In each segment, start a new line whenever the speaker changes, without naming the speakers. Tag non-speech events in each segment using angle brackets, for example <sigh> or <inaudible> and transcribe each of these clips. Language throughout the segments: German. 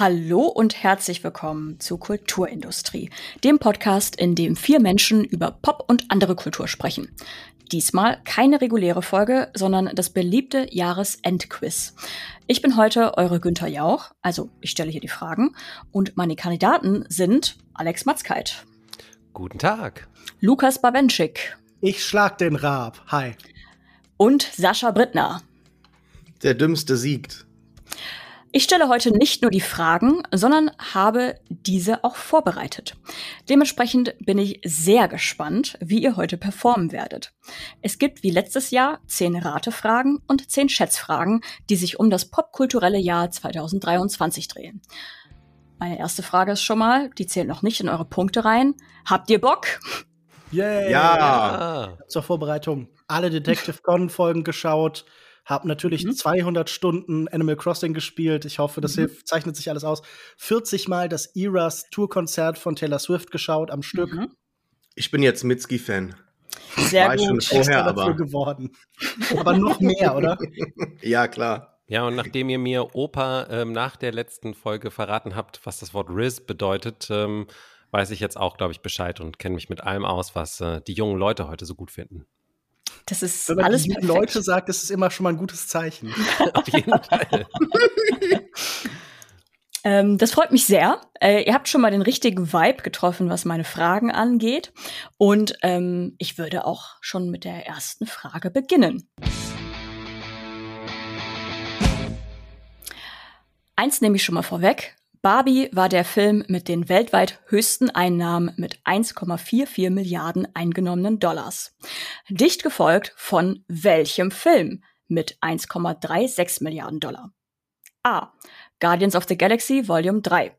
Hallo und herzlich willkommen zu Kulturindustrie, dem Podcast, in dem vier Menschen über Pop und andere Kultur sprechen. Diesmal keine reguläre Folge, sondern das beliebte Jahresendquiz. Ich bin heute eure Günther Jauch, also ich stelle hier die Fragen, und meine Kandidaten sind Alex Matzkeit.
Guten Tag.
Lukas Bawenschik.
Ich schlag den Raab. Hi.
Und Sascha Brittner.
Der Dümmste siegt.
Ich stelle heute nicht nur die Fragen, sondern habe diese auch vorbereitet. Dementsprechend bin ich sehr gespannt, wie ihr heute performen werdet. Es gibt wie letztes Jahr zehn Ratefragen und zehn Schätzfragen, die sich um das popkulturelle Jahr 2023 drehen. Meine erste Frage ist schon mal, die zählt noch nicht in eure Punkte rein. Habt ihr Bock?
Yay.
Ja.
Zur Vorbereitung alle Detective Conan Folgen geschaut, habe natürlich
Mhm.
200 Stunden Animal Crossing gespielt. Ich hoffe, das
Mhm.
hilft, zeichnet sich alles aus. 40 Mal das Eras Tourkonzert von Taylor Swift geschaut am Stück.
Mhm.
Ich bin jetzt Mitski-Fan.
Sehr
War ich schon
gut.
vorher, aber.
geworden. Aber noch mehr, oder? <laughs>
Ja, klar.
Ja, und nachdem ihr mir Opa ähm, nach der letzten Folge verraten habt, was das Wort Riz bedeutet, ähm, weiß ich jetzt auch, glaube ich, Bescheid und kenne mich mit allem aus, was äh, die jungen Leute heute so gut finden.
Das ist
Wenn man
alles perfekt.
Leute sagt, ist es immer schon mal ein gutes Zeichen. <laughs>
Auf jeden Fall. <laughs>
Ähm, das freut mich sehr. Äh, ihr habt schon mal den richtigen Vibe getroffen, was meine Fragen angeht. Und ähm, ich würde auch schon mit der ersten Frage beginnen. Eins nehme ich schon mal vorweg. Barbie war der Film mit den weltweit höchsten Einnahmen mit 1,44 Milliarden eingenommenen Dollars. Dicht gefolgt von welchem Film mit 1,36 Milliarden Dollar? A. Guardians of the Galaxy Volume 3.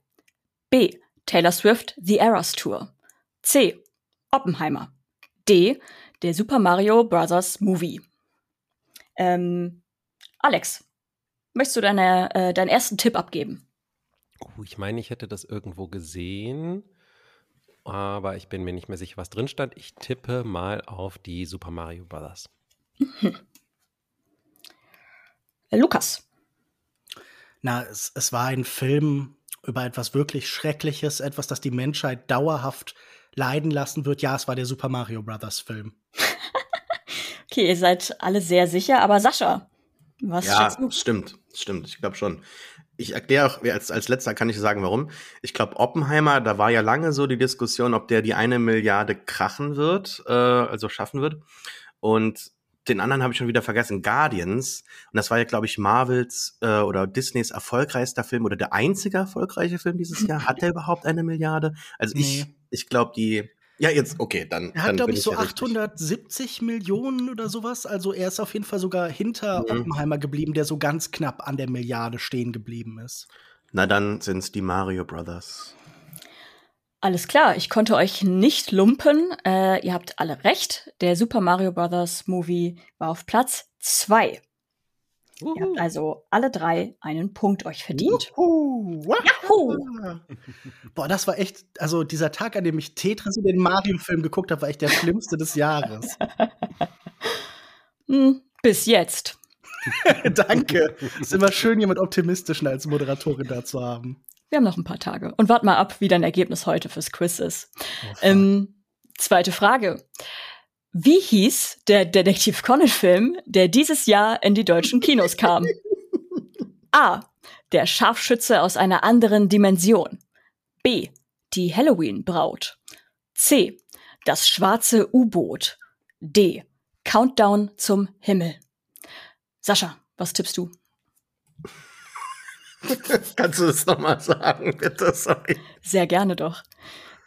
B. Taylor Swift The Eras Tour. C. Oppenheimer. D. Der Super Mario Bros. Movie. Ähm, Alex, möchtest du deine, äh, deinen ersten Tipp abgeben?
Oh, ich meine, ich hätte das irgendwo gesehen, aber ich bin mir nicht mehr sicher, was drin stand. Ich tippe mal auf die Super Mario Brothers. <laughs>
Lukas.
Na, es, es war ein Film über etwas wirklich Schreckliches, etwas, das die Menschheit dauerhaft leiden lassen wird. Ja, es war der Super Mario Brothers Film. <laughs>
Okay, ihr seid alle sehr sicher, aber Sascha, was
ja, stimmt. Stimmt, ich glaube schon. Ich erkläre auch, als, als letzter kann ich sagen, warum. Ich glaube, Oppenheimer, da war ja lange so die Diskussion, ob der die eine Milliarde krachen wird, äh, also schaffen wird. Und den anderen habe ich schon wieder vergessen, Guardians. Und das war ja, glaube ich, Marvels äh, oder Disneys erfolgreichster Film oder der einzige erfolgreiche Film dieses Jahr. Hat der überhaupt eine Milliarde? Also ich,
Nee.
ich glaube, die. Ja, jetzt, okay, dann.
Er hat, glaube ich, so
ja richtig.
870 Millionen oder sowas. Also er ist auf jeden Fall sogar hinter
Mhm.
Oppenheimer geblieben, der so ganz knapp an der Milliarde stehen geblieben ist.
Na, dann sind es die Mario Brothers.
Alles klar, ich konnte euch nicht lumpen. Äh, ihr habt alle recht. Der Super Mario Bros. Movie war auf Platz zwei. Ihr habt also alle drei einen Punkt euch verdient.
Juhu.
Juhu. <laughs>
Boah, das war echt, also dieser Tag, an dem ich Tetris und den Mario-Film geguckt habe, war echt der schlimmste des Jahres. <laughs>
Hm, bis jetzt. <laughs>
Danke. Ist immer schön, jemand optimistischen als Moderatorin da zu haben.
Wir haben noch ein paar Tage. Und wart mal ab, wie dein Ergebnis heute fürs Quiz ist.
Oh.
Ähm, zweite Frage. Wie hieß der Detektiv Conan-Film, der dieses Jahr in die deutschen Kinos kam? <laughs> A. Der Scharfschütze aus einer anderen Dimension. B. Die Halloween-Braut. C. Das schwarze U-Boot. D. Countdown zum Himmel. Sascha, was tippst du? <laughs>
Kannst du das nochmal sagen, bitte? Sorry.
Sehr gerne doch.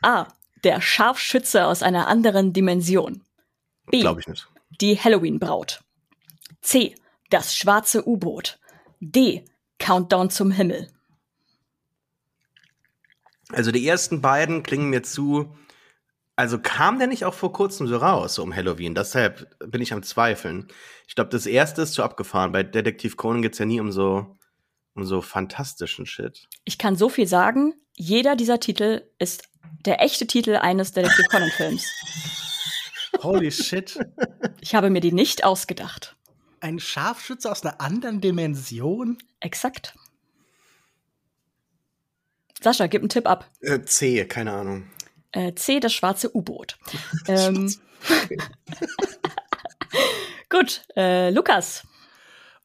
A. Der Scharfschütze aus einer anderen Dimension. B.
Glaube ich nicht.
Die Halloween-Braut. C. Das schwarze U-Boot. D. Countdown zum Himmel.
Also die ersten beiden klingen mir zu. Also kam der nicht auch vor kurzem so raus, so um Halloween? Deshalb bin ich am Zweifeln. Ich glaube, das erste ist zu abgefahren. Bei Detektiv Conan geht's ja nie um so, um so fantastischen Shit.
Ich kann so viel sagen, jeder dieser Titel ist der echte Titel eines Detektiv Conan-Films.
Holy shit.
Ich habe mir die nicht ausgedacht.
Ein Scharfschütze aus einer anderen Dimension?
Exakt. Sascha, gib einen Tipp ab.
Äh, C, keine Ahnung.
Äh, C, das schwarze U-Boot. <laughs> ähm, <laughs> Gut, äh, Lukas.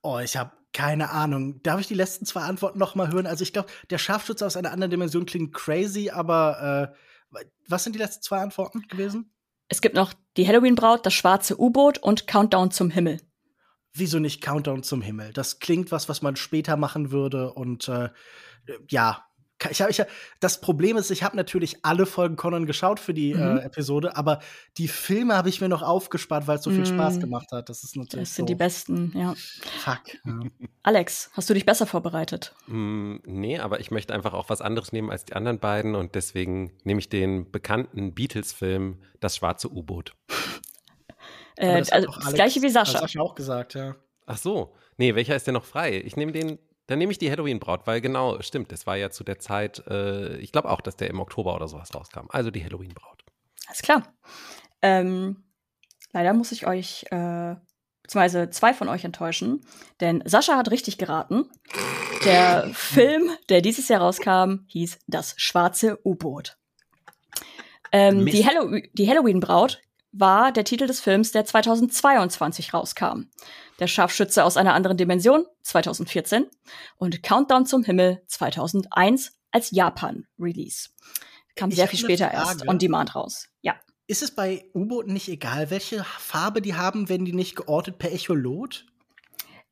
Oh, ich habe keine Ahnung. Darf ich die letzten zwei Antworten noch mal hören? Also ich glaube, der Scharfschütze aus einer anderen Dimension klingt crazy, aber äh, was sind die letzten zwei Antworten gewesen?
Es gibt noch die Halloween-Braut, das schwarze U-Boot und Countdown zum Himmel.
Wieso nicht Countdown zum Himmel? Das klingt was, was man später machen würde und äh, ja, ich hab, ich hab, das Problem ist, ich habe natürlich alle Folgen Conan geschaut für die mhm. äh, Episode, aber die Filme habe ich mir noch aufgespart, weil es so viel mhm. Spaß gemacht hat. Das ist natürlich.
Das sind so. die besten, ja.
Fuck. Ja. <laughs>
Alex, hast du dich besser vorbereitet?
Mm, nee, aber ich möchte einfach auch was anderes nehmen als die anderen beiden und deswegen nehme ich den bekannten Beatles-Film Das schwarze U-Boot.
äh, das, also, das gleiche wie Sascha. Das
Sascha auch gesagt, ja.
Ach so. Nee, welcher ist denn noch frei? Ich nehme den dann nehme ich die Halloween-Braut, weil genau, stimmt, das war ja zu der Zeit, äh, ich glaube auch, dass der im Oktober oder sowas rauskam. Also die Halloween-Braut.
Alles klar. Ähm, leider muss ich euch, äh, beziehungsweise zwei von euch enttäuschen, denn Sascha hat richtig geraten. Der Film, der dieses Jahr rauskam, hieß Das schwarze U-Boot. Ähm, die, Hallo die Halloween-Braut war der Titel des Films, der 2022 rauskam. Der Scharfschütze aus einer anderen Dimension 2014 und Countdown zum Himmel 2001 als Japan-Release. Kam sehr viel später erst on Demand raus. Ja.
Ist es bei U-Booten nicht egal, welche Farbe die haben, wenn die nicht geortet per Echolot?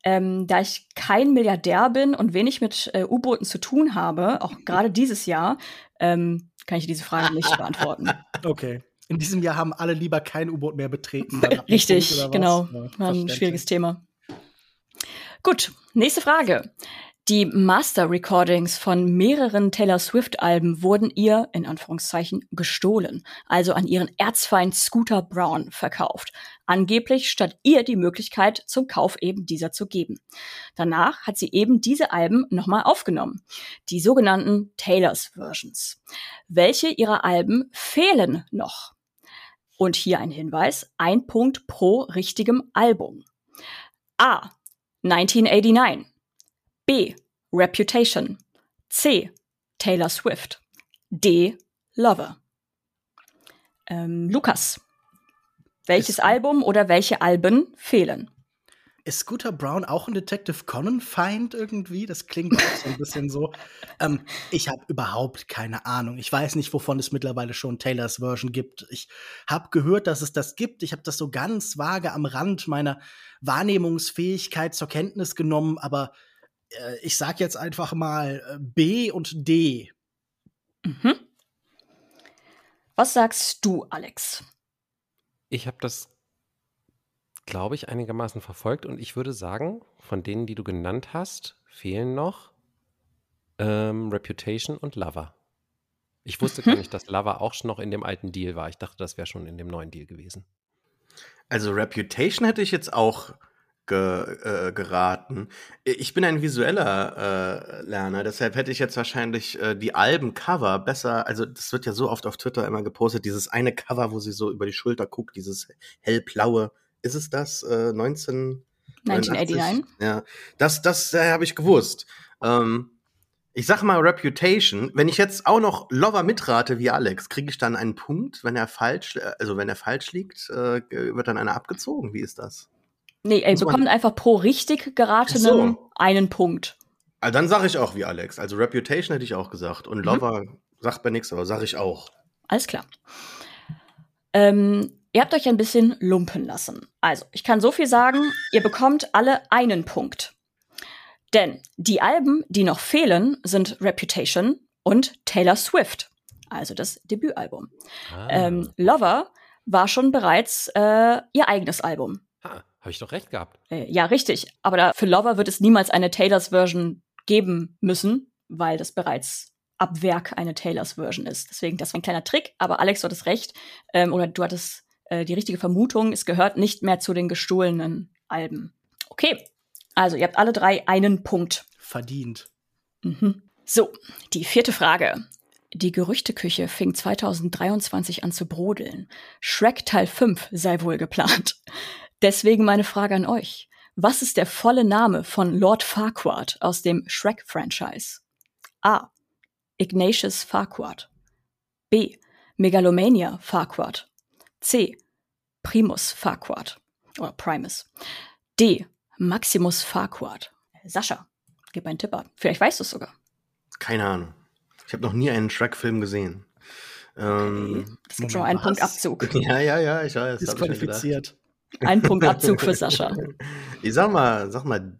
Ähm, da ich kein Milliardär bin und wenig mit äh, U-Booten zu tun habe, auch <laughs> gerade dieses Jahr, ähm, kann ich diese Frage nicht beantworten.
Okay. In diesem Jahr haben alle lieber kein U-Boot mehr betreten.
Richtig, genau. Ja, ein schwieriges Thema. Gut, nächste Frage. Die Master Recordings von mehreren Taylor Swift-Alben wurden ihr, in Anführungszeichen, gestohlen, also an ihren Erzfeind Scooter Brown verkauft. Angeblich statt ihr die Möglichkeit zum Kauf eben dieser zu geben. Danach hat sie eben diese Alben nochmal aufgenommen. Die sogenannten Taylors Versions. Welche ihrer Alben fehlen noch? Und hier ein Hinweis, ein Punkt pro richtigem Album. A. 1989. B. Reputation. C. Taylor Swift. D. Lover. Ähm, Lukas. Welches Album oder welche Alben fehlen?
Ist Scooter Brown auch ein Detective Conan-Feind irgendwie? Das klingt auch so ein bisschen so. Ähm, ich habe überhaupt keine Ahnung. Ich weiß nicht, wovon es mittlerweile schon Taylors Version gibt. Ich habe gehört, dass es das gibt. Ich habe das so ganz vage am Rand meiner Wahrnehmungsfähigkeit zur Kenntnis genommen, aber äh, ich sag jetzt einfach mal äh, B und D.
Mhm. Was sagst du, Alex?
Ich habe das glaube ich, einigermaßen verfolgt. Und ich würde sagen, von denen, die du genannt hast, fehlen noch ähm, Reputation und Lover. Ich wusste gar mhm. nicht, dass Lover auch schon noch in dem alten Deal war. Ich dachte, das wäre schon in dem neuen Deal gewesen.
Also Reputation hätte ich jetzt auch ge, äh, geraten. Ich bin ein visueller äh, Lerner, deshalb hätte ich jetzt wahrscheinlich äh, die Albencover besser, also das wird ja so oft auf Twitter immer gepostet, dieses eine Cover, wo sie so über die Schulter guckt, dieses hellblaue ist es das? Äh, 19, 1989? Ja, das, das äh, habe ich gewusst. Ähm, ich sag mal Reputation. Wenn ich jetzt auch noch Lover mitrate wie Alex, kriege ich dann einen Punkt, wenn er falsch, äh, also wenn er falsch liegt, äh, wird dann einer abgezogen. Wie ist das?
Nee, ey, bekommt einfach pro richtig geratenem so. einen Punkt.
Also dann sage ich auch wie Alex. Also Reputation hätte ich auch gesagt. Und mhm. Lover mhm. sagt mir nichts, aber sage ich auch.
Alles klar. Ähm, Ihr habt euch ein bisschen lumpen lassen. Also, ich kann so viel sagen, ihr bekommt alle einen Punkt. Denn die Alben, die noch fehlen, sind Reputation und Taylor Swift, also das Debütalbum. Ah. Ähm, Lover war schon bereits äh, ihr eigenes Album.
Ha, habe ich doch recht gehabt.
Äh, ja, richtig. Aber da, für Lover wird es niemals eine Taylors Version geben müssen, weil das bereits ab Werk eine Taylors Version ist. Deswegen, das war ein kleiner Trick, aber Alex, du hattest recht. Ähm, oder du hattest äh, die richtige Vermutung, es gehört nicht mehr zu den gestohlenen Alben. Okay, also ihr habt alle drei einen Punkt.
Verdient.
Mhm. So, die vierte Frage. Die Gerüchteküche fing 2023 an zu brodeln. Shrek Teil 5 sei wohl geplant. Deswegen meine Frage an euch. Was ist der volle Name von Lord Farquaad aus dem Shrek-Franchise? A. Ignatius Farquhar. B. Megalomania Farquhar. C. Primus Farquhar. Oder Primus. D. Maximus Farquhar. Sascha, gib einen Tipp ab. Vielleicht weißt du es sogar.
Keine Ahnung. Ich habe noch nie einen Shrek-Film gesehen. Ähm,
Das gibt schon mal einen? Punkt Abzug. <laughs>
ja, ja, ja, ich weiß. gedacht.
Disqualifiziert.
Ein Punkt Abzug für <laughs> Sascha.
Ich sag mal, sag mal,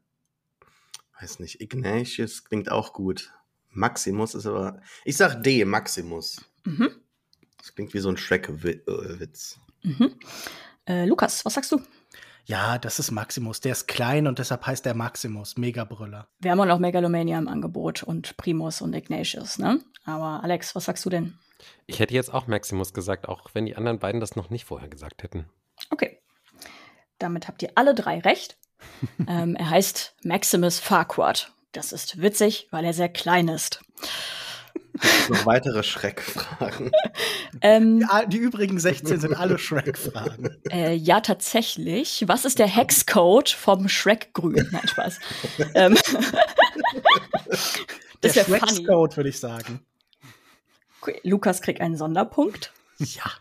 weiß nicht, Ignatius klingt auch gut. Maximus ist aber. Ich sag D, Maximus.
Mhm.
Das klingt wie so ein Shrek-Witz.
Mhm. Äh, Lukas, was sagst du?
Ja, das ist Maximus. Der ist klein und deshalb heißt der Maximus. Megabrüller.
Wir haben auch noch Megalomania im Angebot und Primus und Ignatius, ne? Aber Alex, was sagst du denn?
Ich hätte jetzt auch Maximus gesagt, auch wenn die anderen beiden das noch nicht vorher gesagt hätten.
Okay. Damit habt ihr alle drei recht. <laughs> ähm, er heißt Maximus Farquhar. Das ist witzig, weil er sehr klein ist.
Noch weitere Schreckfragen. <laughs>
Ähm,
Die, die übrigen 16 sind alle Shrek-Fragen. <laughs>
Äh, ja, tatsächlich. Was ist der Hexcode vom Shrek-Grün? Nein, Spaß. <laughs> ähm,
Der
das wäre funny.
Shrek-Code, würde ich sagen.
Lukas kriegt einen Sonderpunkt.
Ja.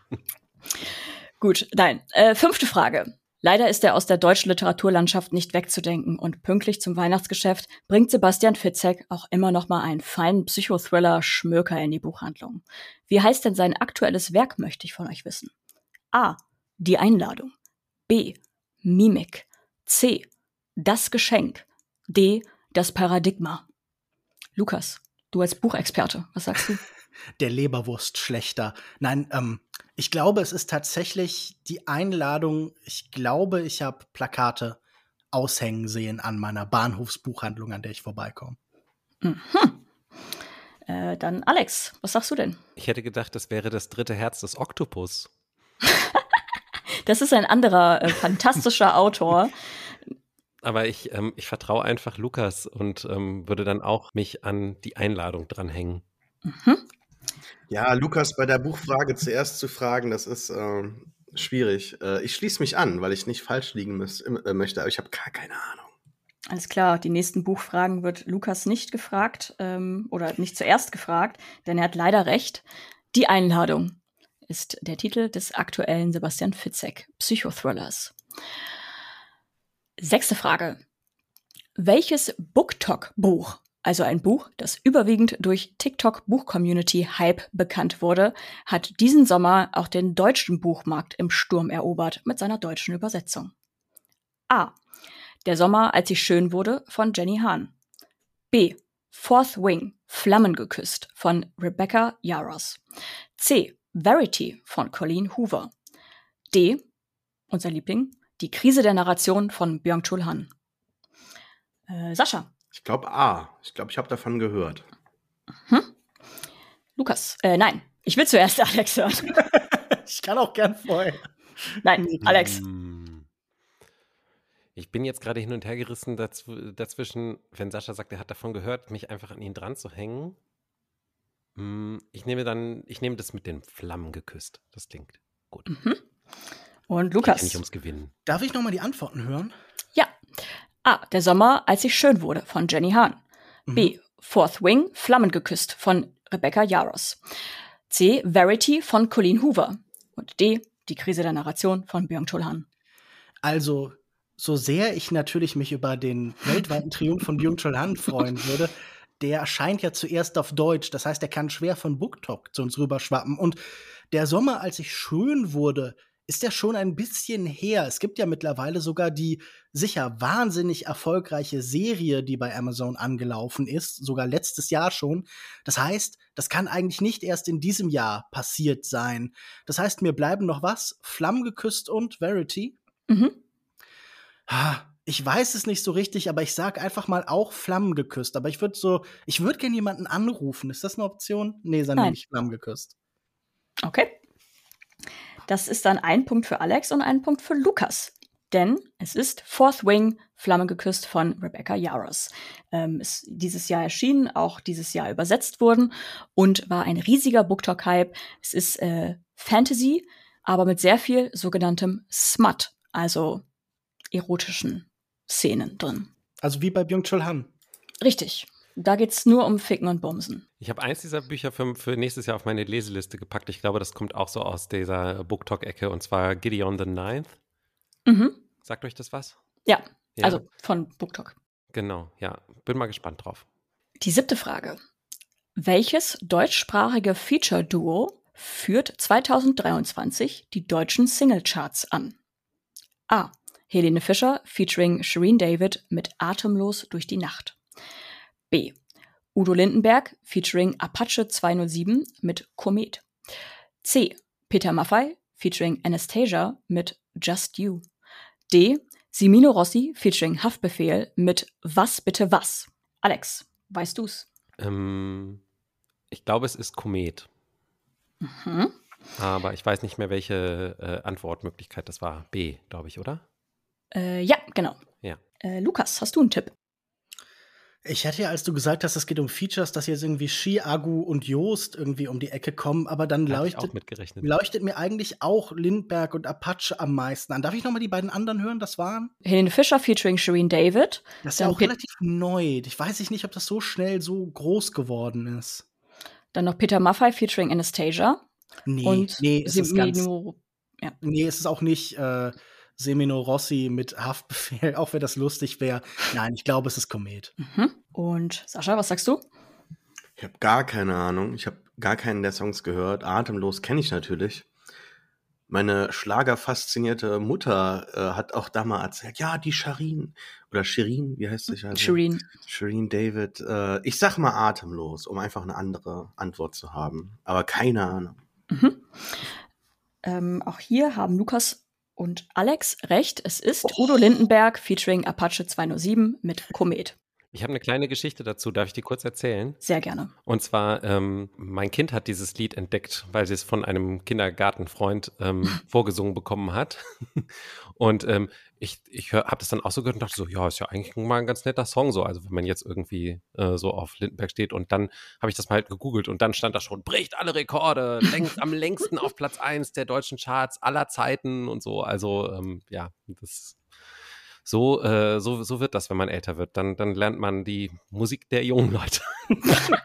Gut, nein. Äh, fünfte Frage. Leider ist er aus der deutschen Literaturlandschaft nicht wegzudenken und pünktlich zum Weihnachtsgeschäft bringt Sebastian Fitzek auch immer noch mal einen feinen Psychothriller-Schmöker in die Buchhandlung. Wie heißt denn sein aktuelles Werk, möchte ich von euch wissen. A. Die Einladung. B. Mimik. C. Das Geschenk. D. Das Paradigma. Lukas, du als Buchexperte, was sagst du?
Der Leberwurst schlechter. Nein, ähm, ich glaube, es ist tatsächlich die Einladung. Ich glaube, ich habe Plakate aushängen sehen an meiner Bahnhofsbuchhandlung, an der ich vorbeikomme.
Äh, dann Alex, was sagst du denn?
Ich hätte gedacht, das wäre das dritte Herz des Oktopus. <laughs>
Das ist ein anderer äh, fantastischer <laughs> Autor.
Aber ich, ähm, ich vertraue einfach Lukas und ähm, würde dann auch mich an die Einladung dranhängen.
Ja, Lukas, bei der Buchfrage zuerst zu fragen, das ist ähm, schwierig. Äh, ich schließe mich an, weil ich nicht falsch liegen müß, äh, möchte, aber ich habe gar keine Ahnung.
Alles klar, die nächsten Buchfragen wird Lukas nicht gefragt ähm, oder nicht zuerst gefragt, denn er hat leider recht. Die Einladung ist der Titel des aktuellen Sebastian Fitzek Psychothrillers. Sechste Frage. Welches BookTok-Buch, also ein Buch, das überwiegend durch TikTok-Buch-Community-Hype bekannt wurde, hat diesen Sommer auch den deutschen Buchmarkt im Sturm erobert mit seiner deutschen Übersetzung? A. Der Sommer, als ich schön wurde von Jenny Hahn. B. Fourth Wing, Flammen geküsst von Rebecca Yaros. C. Verity von Colleen Hoover. D. Unser Liebling, Die Krise der Narration von Byung-Chul Han. Äh, Sascha,
Ich glaube A. Ich glaube, ich habe davon gehört.
Lukas, äh, nein, ich will zuerst <laughs> Alex hören. <laughs>
Ich kann auch gern vorher.
Nein, Alex.
Hm. Ich bin jetzt gerade hin und her gerissen dazw dazwischen, wenn Sascha sagt, er hat davon gehört, mich einfach an ihn dran zu hängen. Hm, Ich nehme dann, ich nehme das mit den Flammen geküsst. Das klingt gut.
Und
Geht
Lukas.
ja nicht ums Gewinnen.
Darf ich noch mal die Antworten hören?
Ja. A. Der Sommer, als ich schön wurde von Jenny Hahn. B. Fourth Wing, Flammen geküsst von Rebecca Yaros. C. Verity von Colleen Hoover. Und D. Die Krise der Narration von Byung-Chul Han.
Also, so sehr ich natürlich mich über den weltweiten Triumph von Byung-Chul Han freuen würde, der erscheint ja zuerst auf Deutsch. Das heißt, er kann schwer von BookTok zu uns rüberschwappen. Und der Sommer, als ich schön wurde, ist ja schon ein bisschen her. Es gibt ja mittlerweile sogar die sicher wahnsinnig erfolgreiche Serie, die bei Amazon angelaufen ist, sogar letztes Jahr schon. Das heißt, das kann eigentlich nicht erst in diesem Jahr passiert sein. Das heißt, mir bleiben noch was? Flammen geküsst und Verity?
Mhm.
Ich weiß es nicht so richtig, aber ich sag einfach mal auch Flammen geküsst. Aber ich würde so, ich würde gerne jemanden anrufen. Ist das eine Option? Nee, dann nehme ich Flammen geküsst.
Okay. Das ist dann ein Punkt für Alex und ein Punkt für Lukas. Denn es ist Fourth Wing, Flamme geküsst von Rebecca Yaros. Ähm, ist dieses Jahr erschienen, auch dieses Jahr übersetzt worden und war ein riesiger BookTok-Hype. Es ist äh, Fantasy, aber mit sehr viel sogenanntem Smut, also erotischen Szenen drin.
Also wie bei Byung-Chul Han.
Richtig. Da geht's nur um Ficken und Bumsen.
Ich habe eins dieser Bücher für, für nächstes Jahr auf meine Leseliste gepackt. Ich glaube, das kommt auch so aus dieser Booktalk-Ecke und zwar Gideon the Ninth.
Mhm.
Sagt euch das was?
Ja,
Ja.
also von BookTalk.
Genau, ja. Bin mal gespannt drauf.
Die siebte Frage. Welches deutschsprachige Feature-Duo führt 2023 die deutschen Singlecharts an? A. Helene Fischer featuring Shireen David mit Atemlos durch die Nacht. B. Udo Lindenberg featuring Apache 207 mit Komet. C. Peter Maffay featuring Anastasia mit Just You. D. Simino Rossi featuring Haftbefehl mit Was bitte was? Alex, weißt du's?
Ähm, ich glaube, es ist Komet.
Mhm.
Aber ich weiß nicht mehr, welche äh, Antwortmöglichkeit das war. B, glaube ich, oder?
Äh, ja, genau.
Ja.
Äh, Lukas, hast du einen Tipp?
Ich hätte ja, als du gesagt hast, es geht um Features, dass jetzt irgendwie Shi, Agu und Joost irgendwie um die Ecke kommen, aber dann leuchtet, leuchtet mir eigentlich auch Lindberg und Apache am meisten an. Darf ich noch mal die beiden anderen hören? Das waren?
Helene Fischer featuring Shireen David.
Das ist ja auch
Pet-
relativ neu. Ich weiß ich nicht, ob das so schnell so groß geworden ist.
Dann noch Peter Maffay featuring Anastasia.
Nee,
und
nee, es ist ganz,
Simino.
nee, es ist auch nicht äh, Semino Rossi mit Haftbefehl, <laughs> auch wenn das lustig wäre. Nein, ich glaube, es ist Komet.
Mhm. Und Sascha, was sagst du?
Ich habe gar keine Ahnung. Ich habe gar keinen der Songs gehört. Atemlos kenne ich natürlich. Meine schlagerfaszinierte Mutter äh, hat auch da mal erzählt, ja, die Sharin oder Shirin, wie heißt sie? Also?
Shireen.
Shireen David. Äh, ich sag mal atemlos, um einfach eine andere Antwort zu haben. Aber keine Ahnung.
Mhm. Ähm, auch hier haben Lukas und Alex recht. Es ist Udo Lindenberg featuring Apache 207 mit Komet.
Ich habe eine kleine Geschichte dazu. Darf ich die kurz erzählen?
Sehr gerne.
Und zwar, ähm, mein Kind hat dieses Lied entdeckt, weil sie es von einem Kindergartenfreund ähm, <laughs> vorgesungen bekommen hat. <laughs> Und ähm, ich, ich habe das dann auch so gehört und dachte so, ja, ist ja eigentlich mal ein ganz netter Song so. Also wenn man jetzt irgendwie äh, so auf Lindenberg steht und dann habe ich das mal halt gegoogelt und dann stand da schon, bricht alle Rekorde, längst, am längsten auf Platz 1 der deutschen Charts aller Zeiten und so. Also ähm, ja, das so, äh, so, so wird das, wenn man älter wird. Dann, dann lernt man die Musik der jungen Leute. <laughs>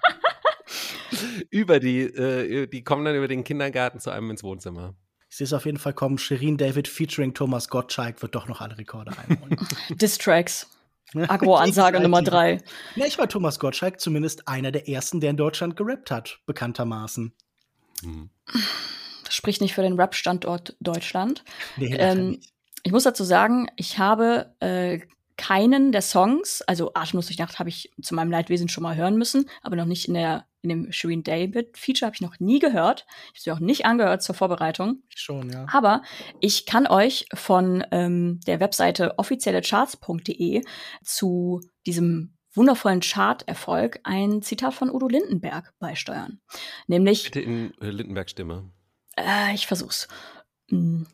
über die, äh, die kommen dann über den Kindergarten zu einem ins Wohnzimmer.
Ich sehe es auf jeden Fall kommen. Shirin David featuring Thomas Gottschalk wird doch noch alle Rekorde einholen. <laughs>
Distracks. Agro-Ansage <laughs> Nummer drei.
Ja, ich war Thomas Gottschalk zumindest einer der ersten, der in Deutschland gerappt hat, bekanntermaßen.
Hm.
Das spricht nicht für den Rap-Standort Deutschland.
Nee,
Ähm,
nicht.
Ich muss dazu sagen, ich habe äh, keinen der Songs, also Atemlos durch Nacht habe ich zu meinem Leidwesen schon mal hören müssen, aber noch nicht in der in dem Shireen David Feature habe ich noch nie gehört. Ich habe sie auch nicht angehört zur Vorbereitung.
Schon, ja.
Aber ich kann euch von ähm, der Webseite offiziellecharts.de zu diesem wundervollen Chart-Erfolg ein Zitat von Udo Lindenberg beisteuern. Nämlich,
Bitte in äh, Lindenberg-Stimme.
äh, ich versuch's. Mm,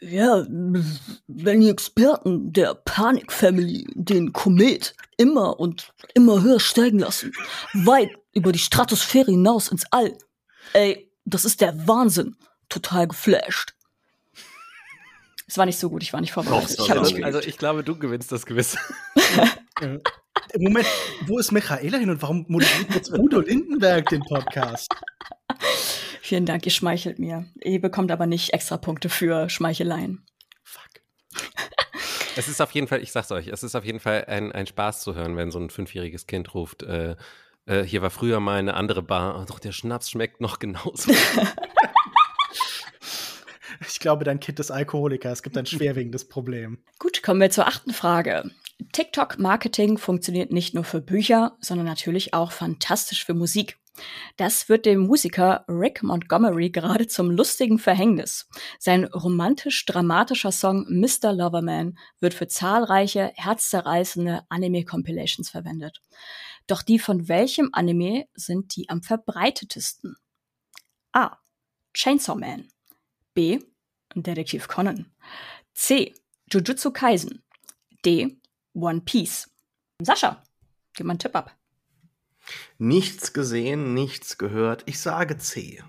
Ja, wenn die Experten der Panic Family den Komet immer und immer höher steigen lassen, weit über die Stratosphäre hinaus ins All, ey, das ist der Wahnsinn. Total geflasht. Es war nicht so gut, ich war nicht vorbereitet.
Doch,
Ich geübt.
Also ich glaube, du gewinnst das gewiss. <laughs> <laughs>
Moment, wo ist Michaela hin und warum moderiert jetzt Udo Lindenberg den Podcast? <laughs>
Vielen Dank, ihr schmeichelt mir. Ihr bekommt aber nicht extra Punkte für Schmeicheleien.
Fuck. <laughs>
Es ist auf jeden Fall, ich sag's euch, es ist auf jeden Fall ein, ein Spaß zu hören, wenn so ein fünfjähriges Kind ruft, äh, äh, hier war früher mal eine andere Bar, doch der Schnaps schmeckt noch genauso. <laughs>
Ich glaube, dein Kind ist Alkoholiker. Es gibt ein schwerwiegendes Problem.
Gut, kommen wir zur achten Frage. TikTok-Marketing funktioniert nicht nur für Bücher, sondern natürlich auch fantastisch für Musik. Das wird dem Musiker Rick Montgomery gerade zum lustigen Verhängnis. Sein romantisch-dramatischer Song Mr. Loverman wird für zahlreiche herzzerreißende Anime-Compilations verwendet. Doch die von welchem Anime sind die am verbreitetesten? A. Chainsaw Man. B. Detektiv Conan. C. Jujutsu Kaisen. D. One Piece. Sascha, gib mal einen Tipp ab.
Nichts gesehen, nichts gehört. Ich sage C.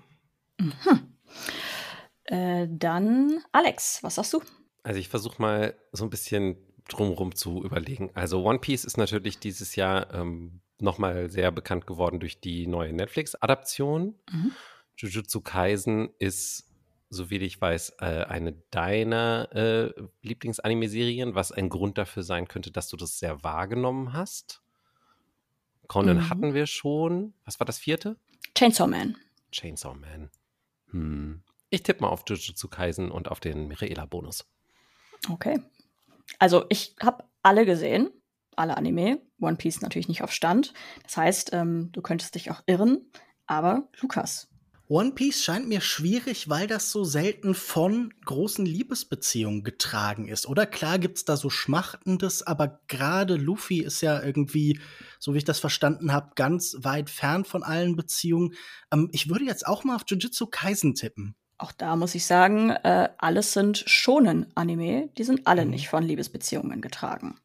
Äh, dann Alex, was sagst du?
Also ich versuche mal so ein bisschen drumrum zu überlegen. Also One Piece ist natürlich dieses Jahr ähm, nochmal sehr bekannt geworden durch die neue Netflix-Adaption. Mhm. Jujutsu Kaisen ist, soviel ich weiß, äh, eine deiner äh, Lieblingsanime-Serien, was ein Grund dafür sein könnte, dass du das sehr wahrgenommen hast. Conan mhm. hatten wir schon. Was war das vierte?
Chainsaw Man.
Chainsaw Man. Hm. Ich tippe mal auf Jujutsu Kaisen und auf den Michaela-Bonus.
Okay. Also ich habe alle gesehen, alle Anime. One Piece natürlich nicht auf Stand. Das heißt, ähm, du könntest dich auch irren. Aber Lukas,
One Piece scheint mir schwierig, weil das so selten von großen Liebesbeziehungen getragen ist. Oder klar gibt's da so Schmachtendes, aber gerade Luffy ist ja irgendwie, so wie ich das verstanden habe, ganz weit fern von allen Beziehungen. Ähm, ich würde jetzt auch mal auf Jujutsu Kaisen tippen.
Auch da muss ich sagen, äh, alles sind schonen Anime. Die sind alle mhm. nicht von Liebesbeziehungen getragen.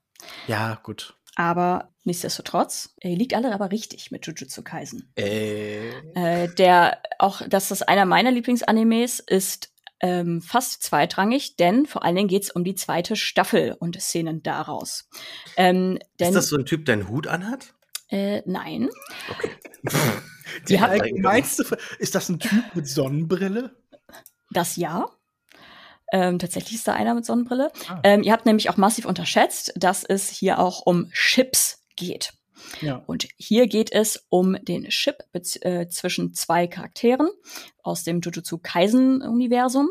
Ja, gut.
Aber nichtsdestotrotz, er liegt alle aber richtig mit Jujutsu Kaisen.
Äh.
Äh, der, auch, dass das einer meiner Lieblingsanimes ist, ähm, fast zweitrangig, denn vor allen Dingen geht es um die zweite Staffel und Szenen daraus. Ähm, denn,
ist das so ein Typ, der einen Hut anhat?
Äh, nein.
Okay. Die hat, meinst du, ist das ein Typ mit Sonnenbrille?
Das ja. Ähm, tatsächlich ist da einer mit Sonnenbrille. Ah. Ähm, ihr habt nämlich auch massiv unterschätzt, dass es hier auch um Chips geht. Ja. Und hier geht es um den Chip äh, zwischen zwei Charakteren aus dem Jujutsu Kaisen Universum.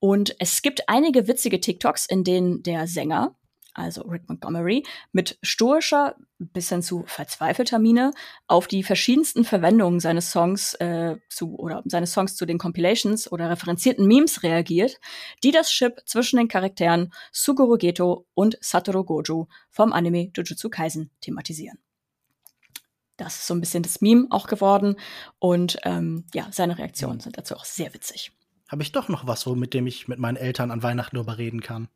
Und es gibt einige witzige TikToks, in denen der Sänger also Rick Montgomery, mit stoischer bis hin zu verzweifelter Miene auf die verschiedensten Verwendungen seines Songs äh, zu oder seines Songs zu den Compilations oder referenzierten Memes reagiert, die das Chip zwischen den Charakteren Suguru Geto und Satoru Gojo vom Anime Jujutsu Kaisen thematisieren. Das ist so ein bisschen das Meme auch geworden und ähm, ja, seine Reaktionen sind dazu auch sehr witzig.
Habe ich doch noch was, womit dem ich mit meinen Eltern an Weihnachten darüber reden kann?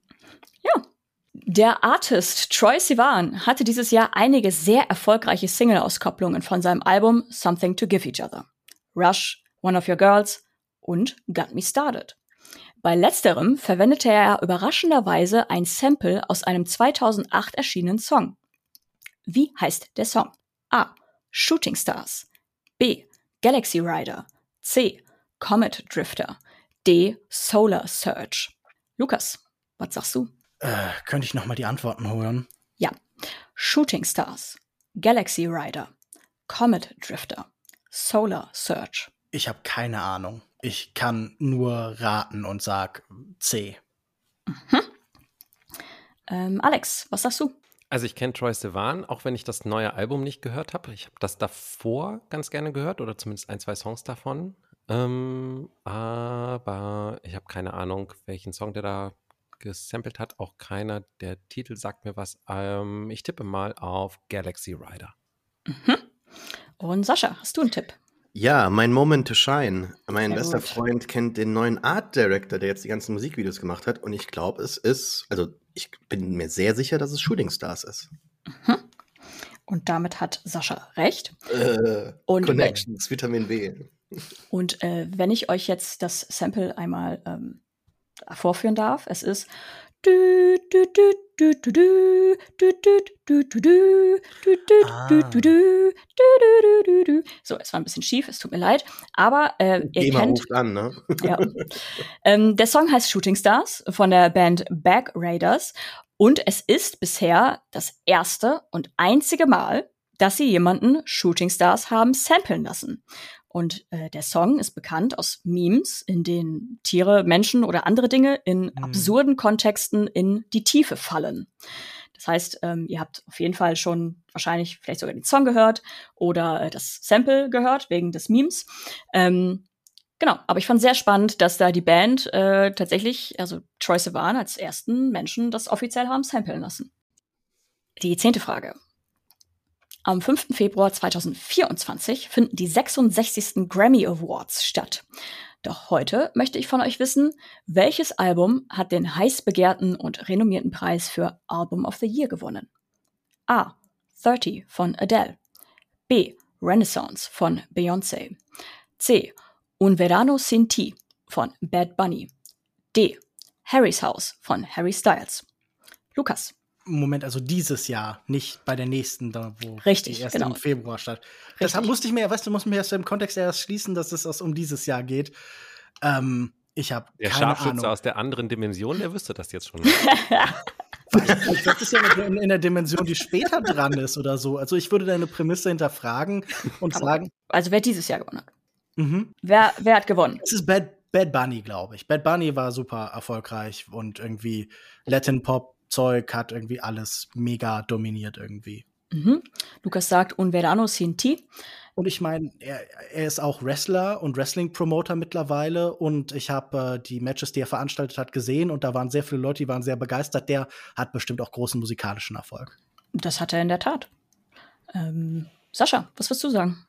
Ja, der Artist Troy Sivan hatte dieses Jahr einige sehr erfolgreiche Single-Auskopplungen von seinem Album Something to Give Each Other. Rush, One of Your Girls und Got Me Started. Bei letzterem verwendete er überraschenderweise ein Sample aus einem 2008 erschienenen Song. Wie heißt der Song? A. Shooting Stars. B. Galaxy Rider. C. Comet Drifter. D. Solar Surge. Lukas, was sagst du?
Äh, könnte ich noch mal die Antworten hören?
Ja. Shooting Stars, Galaxy Rider, Comet Drifter, Solar Surge.
Ich habe keine Ahnung. Ich kann nur raten und sag C. Mhm.
Ähm, Alex, was sagst du?
Also ich kenne Troy Sivan, auch wenn ich das neue Album nicht gehört habe. Ich habe das davor ganz gerne gehört oder zumindest ein, zwei Songs davon. Ähm, aber ich habe keine Ahnung, welchen Song der da gesampelt hat auch keiner. Der Titel sagt mir was. Ähm, ich tippe mal auf Galaxy Rider.
Mhm. Und Sascha, hast du einen Tipp?
Ja, mein Moment to Shine. Mein Sehr bester gut. Freund kennt den neuen Art Director, der jetzt die ganzen Musikvideos gemacht hat. Und ich glaube, es ist, also ich bin mir sehr sicher, dass es Shooting Stars ist. Mhm.
Und damit hat Sascha recht.
Äh, und Connections, Vitamin B.
Und äh, wenn ich euch jetzt das Sample einmal ähm, vorführen darf. Es ist so, es war ein bisschen schief, es tut mir leid, aber äh, ihr
Thema kennt ruft an, ne?
ja. ähm, der Song heißt Shooting Stars von der Band Back Raiders und es ist bisher das erste und einzige Mal, dass sie jemanden Shooting Stars haben samplen lassen. Und äh, der Song ist bekannt aus Memes, in denen Tiere, Menschen oder andere Dinge in mhm. absurden Kontexten in die Tiefe fallen. Das heißt, ähm, ihr habt auf jeden Fall schon wahrscheinlich vielleicht sogar den Song gehört oder äh, das Sample gehört wegen des Memes. Ähm, genau, aber ich fand sehr spannend, dass da die Band äh, tatsächlich, also Troy Sivan als ersten Menschen das offiziell haben samplen lassen. Die zehnte Frage. Am 5. Februar 2024 finden die 66. Grammy Awards statt. Doch heute möchte ich von euch wissen, welches Album hat den heiß begehrten und renommierten Preis für Album of the Year gewonnen? A. 30 von Adele. B. Renaissance von Beyoncé. C. Un Verano Sin Ti von Bad Bunny. D. Harry's House von Harry Styles. Lukas.
Moment, also dieses Jahr, nicht bei der nächsten, da, wo
Richtig,
die erst
genau.
im Februar statt. Deshalb
Richtig.
musste ich mir, weißt du, muss mir erst im Kontext erst schließen, dass es aus um dieses Jahr geht. Ähm, ich habe
Der
keine
Scharfschütze
Ahnung.
aus der anderen Dimension, der wüsste das jetzt schon. <laughs>
Vielleicht das ist ja in, in der Dimension, die später dran ist oder so. Also ich würde deine Prämisse hinterfragen und sagen,
Also wer dieses Jahr gewonnen hat.
mhm.
Wer, wer hat gewonnen?
es ist Bad, Bad Bunny, glaube ich. Bad Bunny war super erfolgreich und irgendwie Latin Pop Zeug hat irgendwie alles mega dominiert irgendwie.
Mhm. Lukas sagt Un Verano Sin Ti.
Und ich meine, er, er ist auch Wrestler und Wrestling-Promoter mittlerweile. Und ich habe äh, die Matches, die er veranstaltet hat, gesehen. Und da waren sehr viele Leute, die waren sehr begeistert. Der hat bestimmt auch großen musikalischen Erfolg.
Das hat er in der Tat. Ähm, Sascha, was wirst du sagen?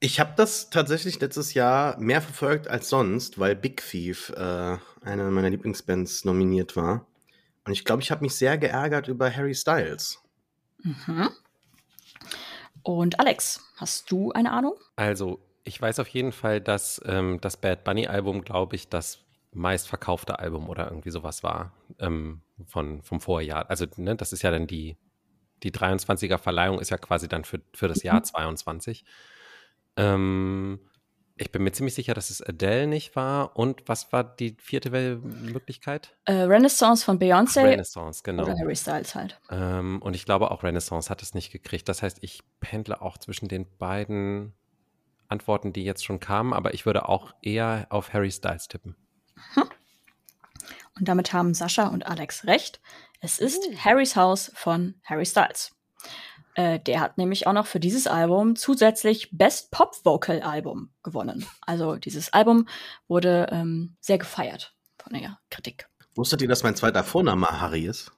Ich habe das tatsächlich letztes Jahr mehr verfolgt als sonst, weil Big Thief, äh, eine meiner Lieblingsbands, nominiert war. Und ich glaube, ich habe mich sehr geärgert über Harry Styles.
Mhm. Und Alex, hast du eine Ahnung?
Also, ich weiß auf jeden Fall, dass ähm, das Bad Bunny-Album, glaube ich, das meistverkaufte Album oder irgendwie sowas war ähm, von, vom Vorjahr. Also, ne, das ist ja dann die, die 23er Verleihung ist ja quasi dann für, für das Jahr 22. Ähm, ich bin mir ziemlich sicher, dass es Adele nicht war. Und was war die vierte Möglichkeit?
Äh, Renaissance von Beyoncé
Renaissance, genau.
oder Harry Styles halt.
Ähm, und ich glaube auch Renaissance hat es nicht gekriegt. Das heißt, ich pendle auch zwischen den beiden Antworten, die jetzt schon kamen, aber ich würde auch eher auf Harry Styles tippen.
Und damit haben Sascha und Alex recht. Es ist Harrys Haus von Harry Styles. Äh, der hat nämlich auch noch für dieses Album zusätzlich Best Pop Vocal Album gewonnen. Also dieses Album wurde ähm, sehr gefeiert von der Kritik.
Wusstet ihr, dass mein zweiter Vorname Harry ist?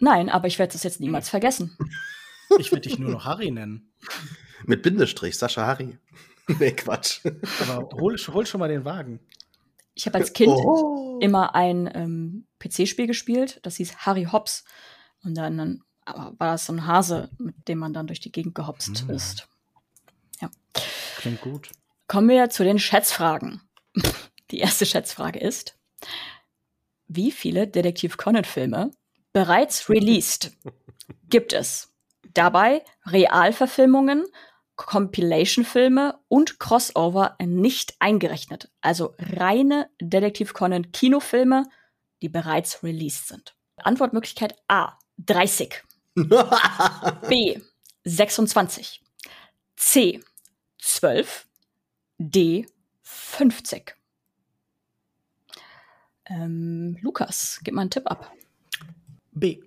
Nein, aber ich werde das jetzt niemals vergessen.
Ich würde dich nur noch Harry nennen. <laughs>
Mit Bindestrich, Sascha Harry. <laughs> nee, Quatsch.
Aber hol, hol schon mal den Wagen.
Ich habe als Kind
Oh.
immer ein ähm, PC-Spiel gespielt, das hieß Harry Hops. Und dann, dann war das so ein Hase, mit dem man dann durch die Gegend gehopst
Mm.
ist.
Klingt gut.
Kommen wir zu den Schätzfragen. <laughs> Die erste Schätzfrage ist, wie viele Detektiv Conan-Filme bereits released <laughs> gibt es? Dabei Realverfilmungen, Compilation-Filme und Crossover nicht eingerechnet. Also reine Detektiv Conan Kinofilme, die bereits released sind. Antwortmöglichkeit A, 30. <laughs> B, 26. C, 12. D, 50. Ähm, Lukas, gib mal einen Tipp ab.
B.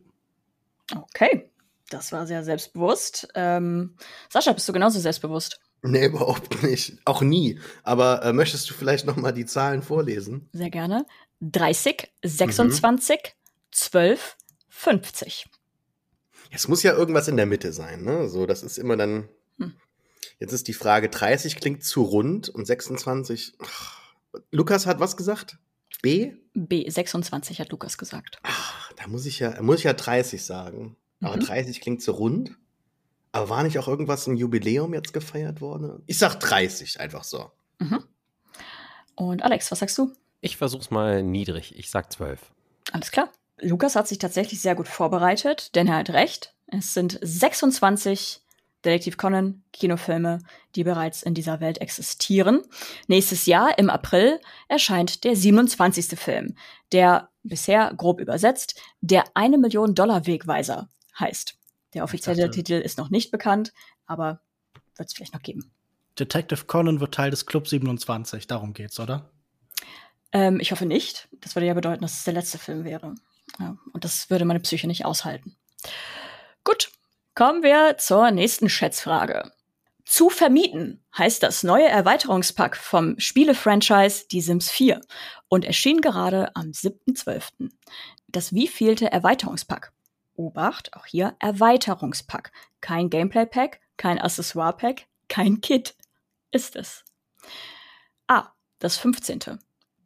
Okay, das war sehr selbstbewusst. Ähm, Sascha, bist du genauso selbstbewusst?
nee, überhaupt nicht. Auch nie. Aber äh, möchtest du vielleicht noch mal die Zahlen vorlesen?
Sehr gerne. 30, 26, 12, 50.
Es muss ja irgendwas in der Mitte sein, ne? So, das ist immer dann.
Hm.
Jetzt ist die Frage: 30 klingt zu rund und 26. Ach, Lukas hat was gesagt? B?
B, 26 hat Lukas gesagt.
Ach, da muss ich ja, muss ich ja 30 sagen. Aber
Mhm.
30 klingt zu rund. Aber war nicht auch irgendwas ein Jubiläum jetzt gefeiert worden? Ich sag 30, einfach so.
Mhm. Und Alex, was sagst du?
Ich versuch's mal niedrig. Ich sag 12.
Alles klar. Lukas hat sich tatsächlich sehr gut vorbereitet, denn er hat recht. Es sind 26 Detektiv Conan Kinofilme, die bereits in dieser Welt existieren. Nächstes Jahr im April erscheint der 27. Film, der bisher grob übersetzt der eine Million Dollar Wegweiser heißt. Der offizielle
dachte-
Titel ist noch nicht bekannt, aber wird es vielleicht noch geben.
Detective Conan wird Teil des Club 27. Darum geht's, oder?
Ähm, ich hoffe nicht. Das würde ja bedeuten, dass es der letzte Film wäre. Ja, und das würde meine Psyche nicht aushalten. Gut, kommen wir zur nächsten Schätzfrage. Zu vermieten heißt das neue Erweiterungspack vom Spiele-Franchise Die Sims 4 und erschien gerade am 7.12. Das wievielte Erweiterungspack? Obacht, auch hier Erweiterungspack. Kein Gameplay-Pack, kein Accessoire-Pack, kein Kit. Ist es. A. Das 15.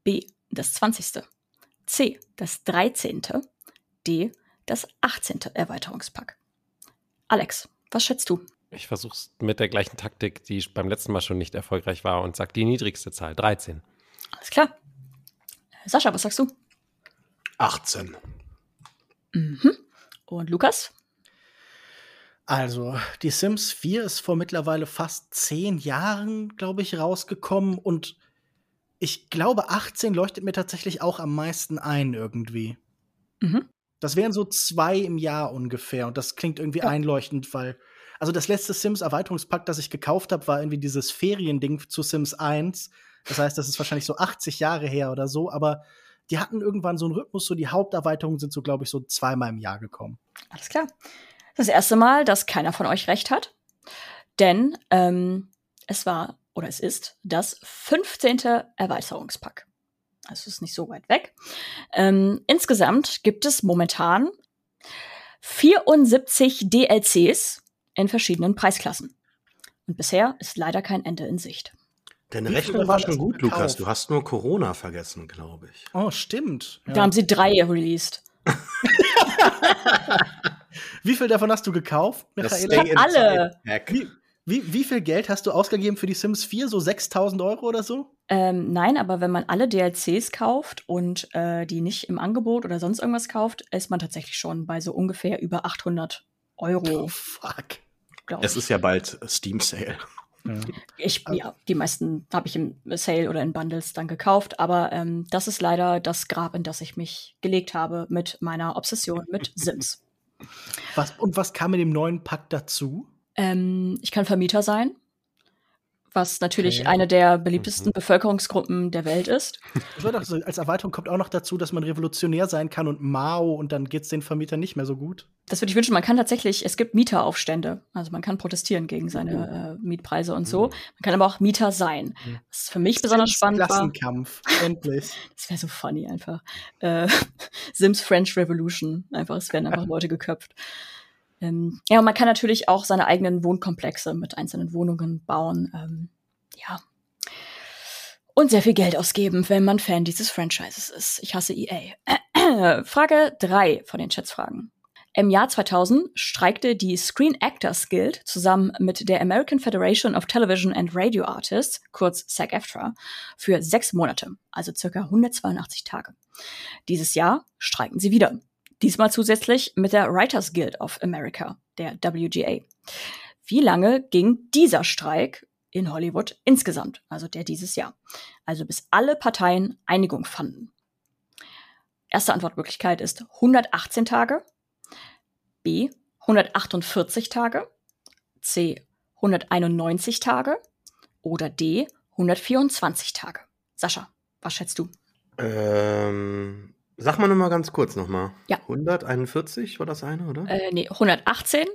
B. Das 20. C. Das 13. D. Das 18. Erweiterungspack. Alex, was schätzt du?
Ich versuch's mit der gleichen Taktik, die beim letzten Mal schon nicht erfolgreich war und sag die niedrigste Zahl, 13.
Alles klar. Sascha, was sagst du?
18.
Mhm. Und Lukas?
Also, die Sims 4 ist vor mittlerweile fast zehn Jahren, glaube ich, rausgekommen und ich glaube, 18 leuchtet mir tatsächlich auch am meisten ein irgendwie.
Mhm.
Das wären so zwei im Jahr ungefähr und das klingt irgendwie
Ja.
einleuchtend, weil also das letzte Sims Erweiterungspack, das ich gekauft habe, war irgendwie dieses Feriending zu Sims 1. Das heißt, das ist wahrscheinlich so 80 Jahre her oder so, aber die hatten irgendwann so einen Rhythmus, so die Haupterweiterungen sind so, glaube ich, so zweimal im Jahr gekommen.
Alles klar. Das erste Mal, dass keiner von euch recht hat. Denn ähm, es war oder es ist das 15. Erweiterungspack. Also es ist nicht so weit weg. Ähm, insgesamt gibt es momentan 74 DLCs in verschiedenen Preisklassen. Und bisher ist leider kein Ende in Sicht.
Deine Rechnung war schon gut, Lukas. Du hast nur Corona vergessen, glaube ich.
Oh, stimmt. Ja.
Da haben sie drei released. <laughs>
Wie viel davon hast du gekauft,
Das
Michaela?
Stay
alle.
Wie, wie, wie viel Geld hast du ausgegeben für die Sims 4? So 6000 Euro oder so?
Ähm, nein, aber wenn man alle DLCs kauft und äh, die nicht im Angebot oder sonst irgendwas kauft, ist man tatsächlich schon bei so ungefähr über 800 Euro,
Oh, fuck.
Es ist ja bald Steam Sale.
Ich, ja, die meisten habe ich im Sale oder in Bundles dann gekauft, aber ähm, das ist leider das Grab, in das ich mich gelegt habe mit meiner Obsession mit Sims.
Was, und was kam in dem neuen Pack dazu?
Ähm, ich kann Vermieter sein, was natürlich
Okay.
eine der beliebtesten
Mhm.
Bevölkerungsgruppen der Welt ist.
Ich würde auch so, als Erweiterung kommt auch noch dazu, dass man revolutionär sein kann und Mao und dann geht's den Vermietern nicht mehr so gut.
Das würde ich wünschen. Man kann tatsächlich, es gibt Mieteraufstände. Also man kann protestieren gegen seine äh, Mietpreise und so.
Mhm.
Man kann aber auch Mieter sein.
Mhm.
Was für mich besonders
Sims
spannend war.
Klassenkampf, endlich. <laughs>
Das wäre so funny einfach. Äh, <laughs> Sims French Revolution. Einfach, es werden einfach <laughs> Leute geköpft. Ähm, ja, und man kann natürlich auch seine eigenen Wohnkomplexe mit einzelnen Wohnungen bauen. Ähm, ja. Und sehr viel Geld ausgeben, wenn man Fan dieses Franchises ist. Ich hasse EA. <clears throat> Frage drei von den Chatsfragen. Im Jahr 2000 streikte die Screen Actors Guild zusammen mit der American Federation of Television and Radio Artists, kurz SAG-AFTRA, für sechs Monate, also circa 182 Tage. Dieses Jahr streiken sie wieder. Diesmal zusätzlich mit der Writers Guild of America, der WGA. Wie lange ging dieser Streik in Hollywood insgesamt, also der dieses Jahr? Also bis alle Parteien Einigung fanden. Erste Antwortmöglichkeit ist 118 Tage, B 148 Tage, C 191 Tage oder D 124 Tage. Sascha, was schätzt du?
Ähm, sag mal noch mal ganz kurz nochmal.
Ja.
141 war das eine, oder?
Äh, nee, 118,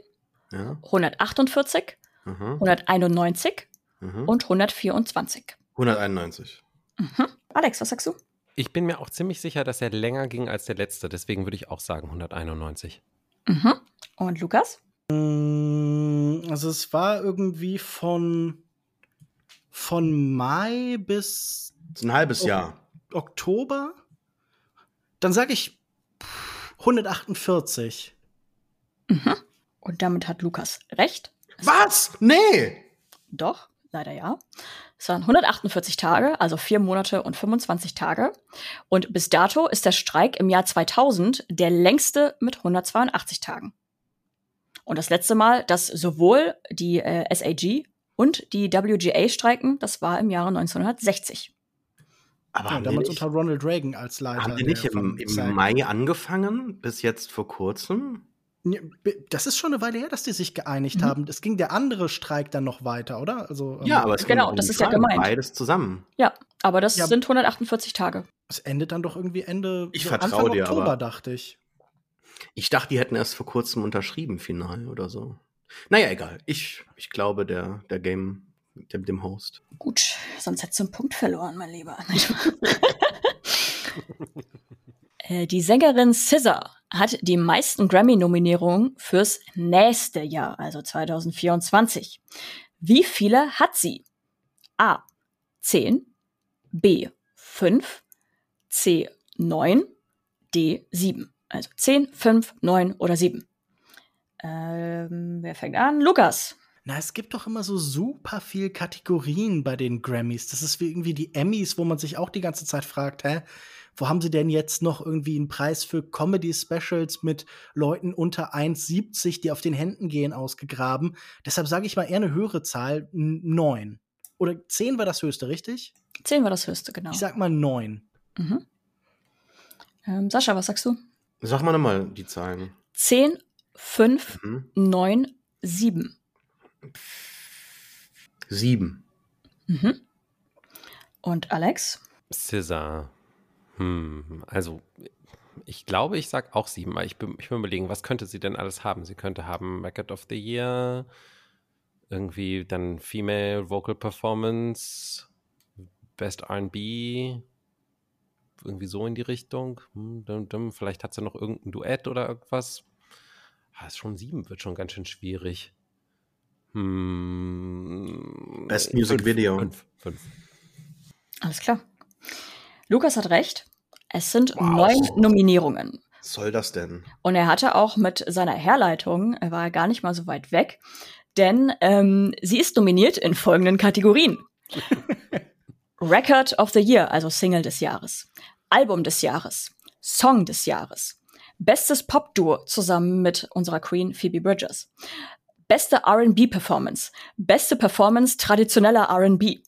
ja.
148,
Aha.
191
aha.
und 124.
191.
Mhm. Alex, was sagst du?
Ich bin mir auch ziemlich sicher, dass er länger ging als der letzte. Deswegen würde ich auch sagen 191.
Mhm. Und Lukas?
Mm, Also es war irgendwie von, von Mai bis
Das ist ein halbes. Jahr.
Oktober. Dann sage ich pff, 148.
Mhm. Und damit hat Lukas recht.
Was? Nee!
Doch, leider ja. Es waren 148 Tage, also vier Monate und 25 Tage. Und bis dato ist der Streik im Jahr 2000 der längste mit 182 Tagen. Und das letzte Mal, dass sowohl die äh, SAG und die WGA streiken, das war im Jahre 1960.
Aber
Ja, damals
nicht,
unter Ronald Reagan als Leiter.
haben die nicht im, im. Mai angefangen, bis jetzt vor kurzem?
Ja, Das ist schon eine Weile her, dass die sich geeinigt
Mhm.
haben. Es ging der andere Streik dann noch weiter, oder? Also, ähm,
Ja, aber es
Genau,
ging um
das ist ja
Frage,
gemeint.
Beides zusammen.
Ja, aber das
Ja.
sind 148 Tage.
es endet dann doch irgendwie Ende
Ich
so Anfang
dir,
Oktober,
aber-
dachte ich.
Ich dachte, die hätten erst vor kurzem unterschrieben, final oder so. Naja, egal. Ich, ich glaube, der, der Game, dem, dem Host.
Gut, sonst hättest du einen Punkt verloren, mein Lieber. <laughs> <laughs> Äh, Die Sängerin SZA hat die meisten Grammy-Nominierungen fürs nächste Jahr, also 2024. Wie viele hat sie? A. 10, B. 5, C. 9, D. 7. Also 10, 5, 9 oder 7. Ähm, wer fängt an? Lukas.
Na, es gibt doch immer so super viel Kategorien bei den Grammys. Das ist wie irgendwie die Emmys, wo man sich auch die ganze Zeit fragt, hä, Wo haben sie denn jetzt noch irgendwie einen Preis für Comedy-Specials mit Leuten unter 1,70, die auf den Händen gehen, ausgegraben? Deshalb sage ich mal eher eine höhere Zahl, neun. Oder zehn war das höchste, richtig?
Zehn war das höchste, genau.
Ich sag mal neun.
Mhm. Ähm, Sascha, was sagst du?
Sag mal nochmal die Zahlen.
10, 5,
Mhm.
9, 7.
Sieben.
Mhm. Und Alex?
Scissor. Hm, also ich glaube, ich sag auch sieben, aber ich bin, ich bin überlegen, was könnte sie denn alles haben? Sie könnte haben Record of the Year, irgendwie dann Female Vocal Performance, Best R&B, irgendwie so in die Richtung. Hm, dum, dum. Vielleicht hat sie noch irgendein Duett oder irgendwas. Ah, ist schon sieben, wird schon ganz schön schwierig. Hm,
Best Music
fünf,
Video.
Fünf, fünf.
Alles klar. Lukas hat recht. Es sind
Wow.
neun Nominierungen.
Was soll das denn?
Und er hatte auch mit seiner Herleitung, er war gar nicht mal so weit weg, denn ähm, sie ist nominiert in folgenden Kategorien. <laughs> Record of the Year, also Single des Jahres. Album des Jahres. Song des Jahres. Bestes Pop-Duo zusammen mit unserer Queen Phoebe Bridgers. Beste R&B-Performance. Beste Performance traditioneller R&B.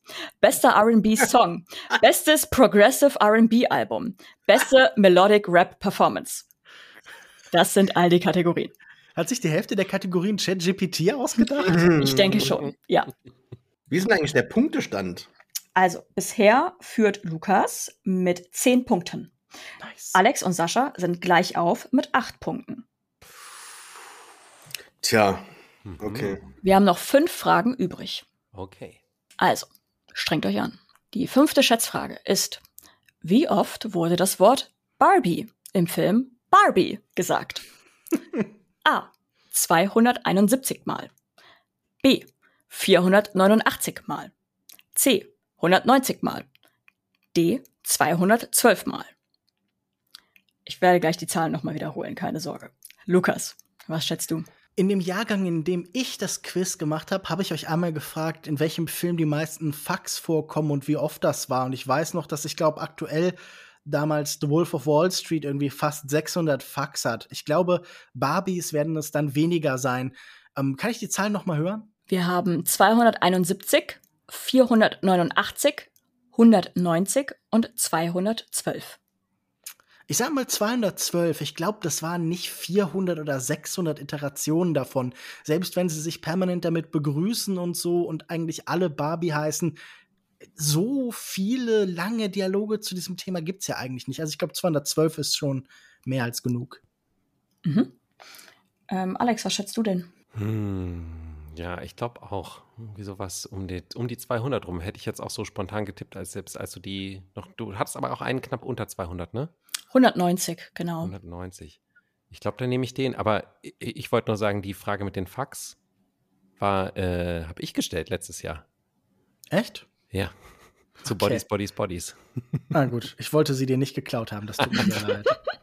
Bester R&B-Song. <laughs> Bestes Progressive R&B-Album. Beste Melodic Rap-Performance. Das sind all die Kategorien.
Hat sich die Hälfte der Kategorien ChatGPT ausgedacht? <laughs>
Ich denke schon, ja.
Wie ist denn eigentlich der Punktestand?
Also, bisher führt Lukas mit 10 Punkten.
nice.
Alex und Sascha sind gleich auf mit 8 Punkten.
Tja. Okay.
Wir haben noch fünf Fragen übrig.
Okay.
Also, strengt euch an. Die fünfte Schätzfrage ist, wie oft wurde das Wort Barbie im Film Barbie gesagt? <laughs> A. 271 Mal. B. 489 Mal. C. 190 Mal. D. 212 Mal. Ich werde gleich die Zahlen nochmal wiederholen, keine Sorge. Lukas, was schätzt du?
In dem Jahrgang, in dem ich das Quiz gemacht habe, habe ich euch einmal gefragt, in welchem Film die meisten Fax vorkommen und wie oft das war. Und ich weiß noch, dass ich glaube, aktuell damals The Wolf of Wall Street irgendwie fast 600 Fax hat. Ich glaube, Barbies werden es dann weniger sein. Ähm, kann ich die Zahlen noch mal hören?
Wir haben 271, 489, 190 und 212.
Ich sag mal 212. Ich glaube, das waren nicht 400 oder 600 Iterationen davon. Selbst wenn sie sich permanent damit begrüßen und so und eigentlich alle Barbie heißen, so viele lange Dialoge zu diesem Thema gibt's ja eigentlich nicht. Also ich glaube, 212 ist schon mehr als genug.
Mhm. Ähm, Alex, was schätzt du denn?
Hm, ja, ich glaube auch. Irgendwie sowas um die, um die 200 rum. Hätte ich jetzt auch so spontan getippt, als selbst als du die noch. Du hattest aber auch einen knapp unter 200, ne?
190, genau.
190. Ich glaube, dann nehme ich den. Aber ich, ich wollte nur sagen, die Frage mit den Fax war, äh, habe ich gestellt letztes Jahr.
Echt?
Ja. Zu
Okay.
Bodies, Bodies, Bodies.
Na gut, ich wollte sie dir nicht geklaut haben, das tut mir leid. <laughs>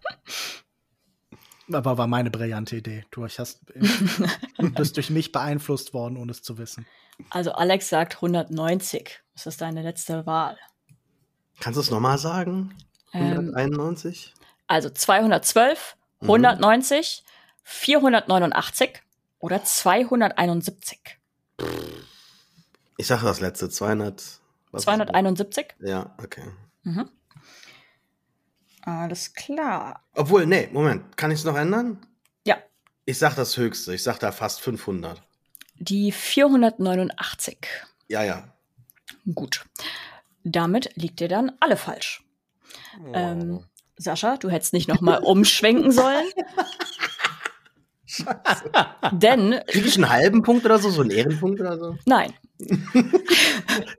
Aber war meine brillante Idee. Du hast, du <laughs> bist durch mich beeinflusst worden, ohne es zu wissen.
Also Alex sagt 190. Das ist deine letzte Wahl.
Kannst du es nochmal sagen?
Ähm,
191?
also 212,
Mhm.
190, 489 oder 271.
Ich sage das letzte, 200. was-
271?
Ja, okay.
Mhm. Alles klar.
Obwohl, nee, Moment, kann ich es noch ändern?
Ja,
Ich sag das höchste, ich sag da fast 500.
die 489.
Ja, ja.
Gut. Damit liegt ihr dann alle falsch. Ähm, Sascha, du hättest nicht nochmal <laughs> umschwenken sollen. Denn,
Krieg ich einen halben Punkt oder so, so einen Ehrenpunkt oder so?
nein, <laughs>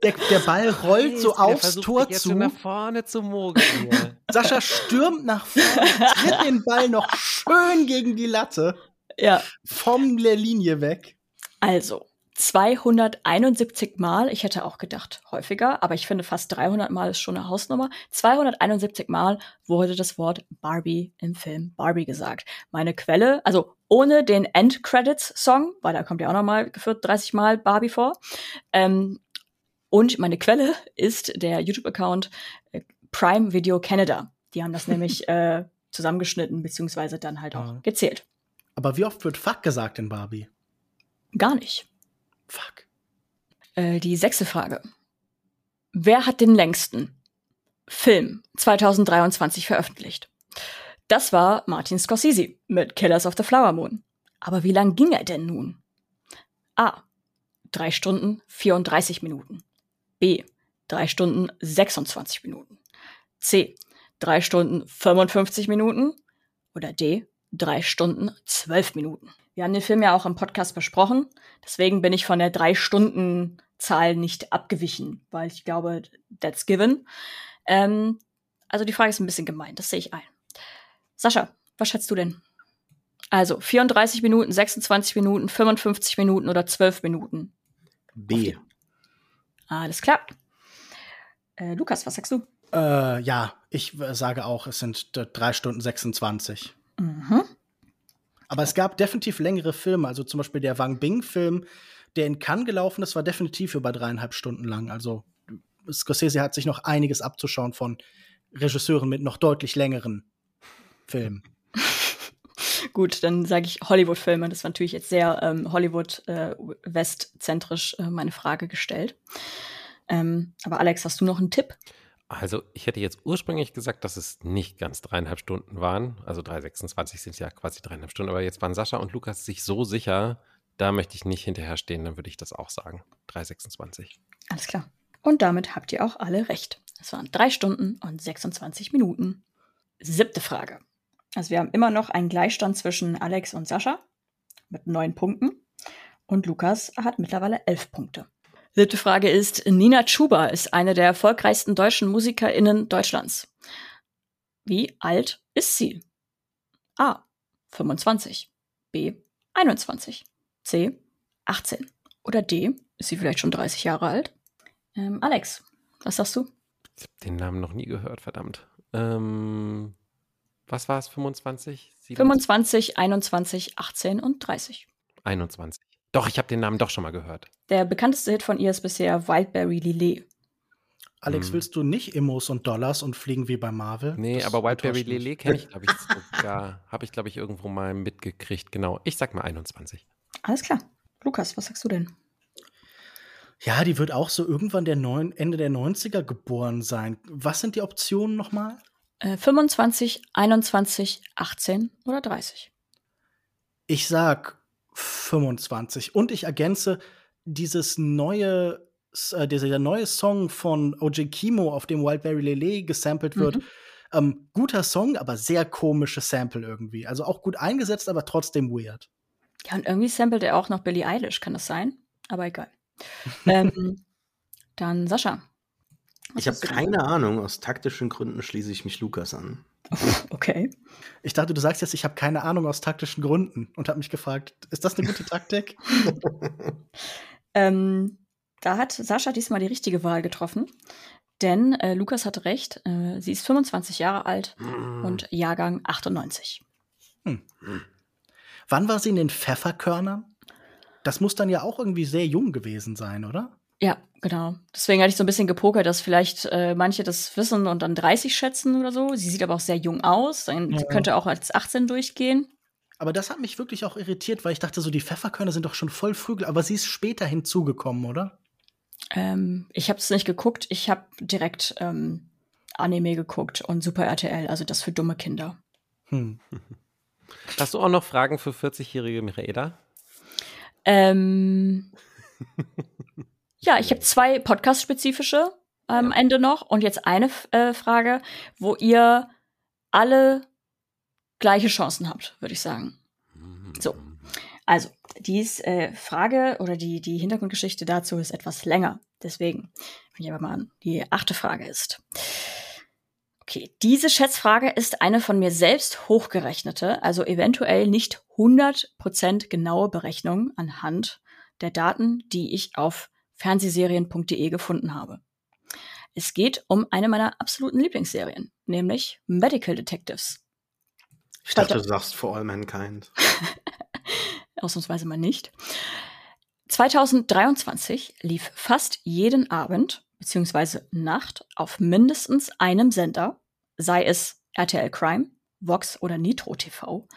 Der, der Ball rollt so aufs Tor
jetzt
zu.
so nach vorne zu mogeln.
Sascha stürmt nach vorne, tritt den Ball noch schön gegen die Latte,
ja,
von der Linie weg.
also 271 Mal, ich hätte auch gedacht häufiger, aber ich finde fast 300 Mal ist schon eine Hausnummer. 271 Mal wurde das Wort Barbie im Film Barbie gesagt. Meine Quelle, also ohne den End-Credits-Song, weil da kommt ja auch noch mal geführt 30 Mal Barbie vor. Ähm, und meine Quelle ist der YouTube-Account äh, Prime Video Canada. Die haben das nämlich <laughs> äh, zusammengeschnitten, beziehungsweise dann halt auch
Ja.
gezählt.
Aber wie oft wird Fuck gesagt in Barbie?
Gar nicht.
Fuck.
Äh, die sechste Frage. Wer hat den längsten Film 2023 veröffentlicht? Das war Martin Scorsese mit Killers of the Flower Moon. Aber wie lang ging er denn nun? A. 3 Stunden 34 Minuten. B. 3 Stunden 26 Minuten. C. 3 Stunden 55 Minuten. Oder D. 3 Stunden 12 Minuten. Wir haben den Film ja auch im Podcast besprochen. Deswegen bin ich von der 3-Stunden-Zahl nicht abgewichen, weil ich glaube, that's given. Ähm, also die Frage ist ein bisschen gemein, das sehe ich ein. Sascha, was schätzt du denn? Also 34 Minuten, 26 Minuten, 55 Minuten oder 12 Minuten?
B.
Alles klar. Äh, Lukas, was sagst du?
Äh, ja, ich äh, sage auch, es sind äh, 3 Stunden 26.
Mhm.
Aber es gab definitiv längere Filme. Also zum Beispiel der Wang Bing-Film, der in Cannes gelaufen ist, war definitiv über dreieinhalb Stunden lang. Also Scorsese hat sich noch einiges abzuschauen von Regisseuren mit noch deutlich längeren Filmen. <laughs>
Gut, dann sage ich Hollywood-Filme. Das war natürlich jetzt sehr ähm, Hollywood-West-zentrisch äh, meine Frage gestellt. Ähm, aber Alex, hast du noch einen Tipp?
Also, ich hätte jetzt ursprünglich gesagt, dass es nicht ganz dreieinhalb Stunden waren. Also 3,26 sind ja quasi dreieinhalb Stunden. Aber jetzt waren Sascha und Lukas sich so sicher, da möchte ich nicht hinterherstehen, dann würde ich das auch sagen. 3,26.
Alles klar. Und damit habt ihr auch alle recht. Es waren drei Stunden und 26 Minuten. Siebte Frage. Also wir haben immer noch einen Gleichstand zwischen Alex und Sascha mit neun Punkten. Und Lukas hat mittlerweile elf Punkte. Siebte Frage ist, Nina Chuba ist eine der erfolgreichsten deutschen MusikerInnen Deutschlands. Wie alt ist sie? A. 25. B. 21. C. 18. Oder D. Ist sie vielleicht schon 30 Jahre alt? Ähm, Alex, was sagst du?
Ich habe den Namen noch nie gehört, verdammt. Ähm, was war es? 25? 27?
25, 21, 18 und 30.
21. Doch, ich habe den Namen doch schon mal gehört.
Der bekannteste Hit von ihr ist bisher Wildberry Lillet.
Alex,
Hm.
willst du nicht Immos und Dollars und fliegen wie bei Marvel?
Nee,
Das
aber Wildberry. Lele kenne ich, glaube ich, sogar. Habe ich, glaube ich, irgendwo mal mitgekriegt. Genau. Ich sag mal 21.
Alles klar. Lukas, was sagst du denn?
Ja, die wird auch so irgendwann der neun, Ende der 90er geboren sein. Was sind die Optionen nochmal?
Äh, 25, 21, 18 oder 30?
Ich sag 25. Und ich ergänze dieses neue, äh, dieser neue Song von OJ Kimo, auf dem Wildberry Lele gesampelt wird.
Mhm.
Ähm, guter Song, aber sehr komisches Sample irgendwie. Also auch gut eingesetzt, aber trotzdem weird.
Ja, und irgendwie samplet er auch noch Billie Eilish, kann das sein? Aber egal. <laughs> ähm, dann Sascha. Was
Ich habe keine Ahnung. Aus taktischen Gründen schließe ich mich Lukas an. <laughs>
Okay.
Ich dachte, du sagst jetzt, ich habe keine Ahnung aus taktischen Gründen und habe mich gefragt, ist das eine gute Taktik? <laughs>
Ähm, da hat Sascha diesmal die richtige Wahl getroffen. Denn äh, Lukas hatte recht. Äh, sie ist 25 Jahre alt
Hm.
und Jahrgang 98.
Wann war sie in den Pfefferkörnern? Das muss dann ja auch irgendwie sehr jung gewesen sein, oder?
Ja, genau. Deswegen hatte ich so ein bisschen gepokert, dass vielleicht äh, manche das wissen und dann 30 schätzen oder so. Sie sieht aber auch sehr jung aus. Dann
Ja.
sie könnte auch als 18 durchgehen.
Aber das hat mich wirklich auch irritiert, weil ich dachte so, die Pfefferkörner sind doch schon voll früh, aber sie ist später hinzugekommen, oder?
Ähm, ich habe es nicht geguckt. Ich habe direkt ähm, Anime geguckt und Super RTL, also das für dumme Kinder.
Hm. <laughs>
Hast du auch noch Fragen für 40-jährige Michaela?
Ähm, <laughs> ja, ich habe zwei Podcast-spezifische am
Ja.
Ende noch und jetzt eine äh, Frage, wo ihr alle gleiche Chancen habt, würde ich sagen. So. Also, die äh, Frage oder die, die Hintergrundgeschichte dazu ist etwas länger. Deswegen fange ich aber mal an. Die achte Frage ist. Okay, diese Schätzfrage ist eine von mir selbst hochgerechnete, also eventuell nicht 100% genaue Berechnung anhand der Daten, die ich auf fernsehserien.de gefunden habe. Es geht um eine meiner absoluten Lieblingsserien, nämlich Medical Detectives.
Ich dachte, du sagst For All Mankind. <laughs>
ausnahmsweise mal nicht. 2023 lief fast jeden Abend bzw. Nacht auf mindestens einem Sender, sei es RTL Crime, Vox oder Nitro TV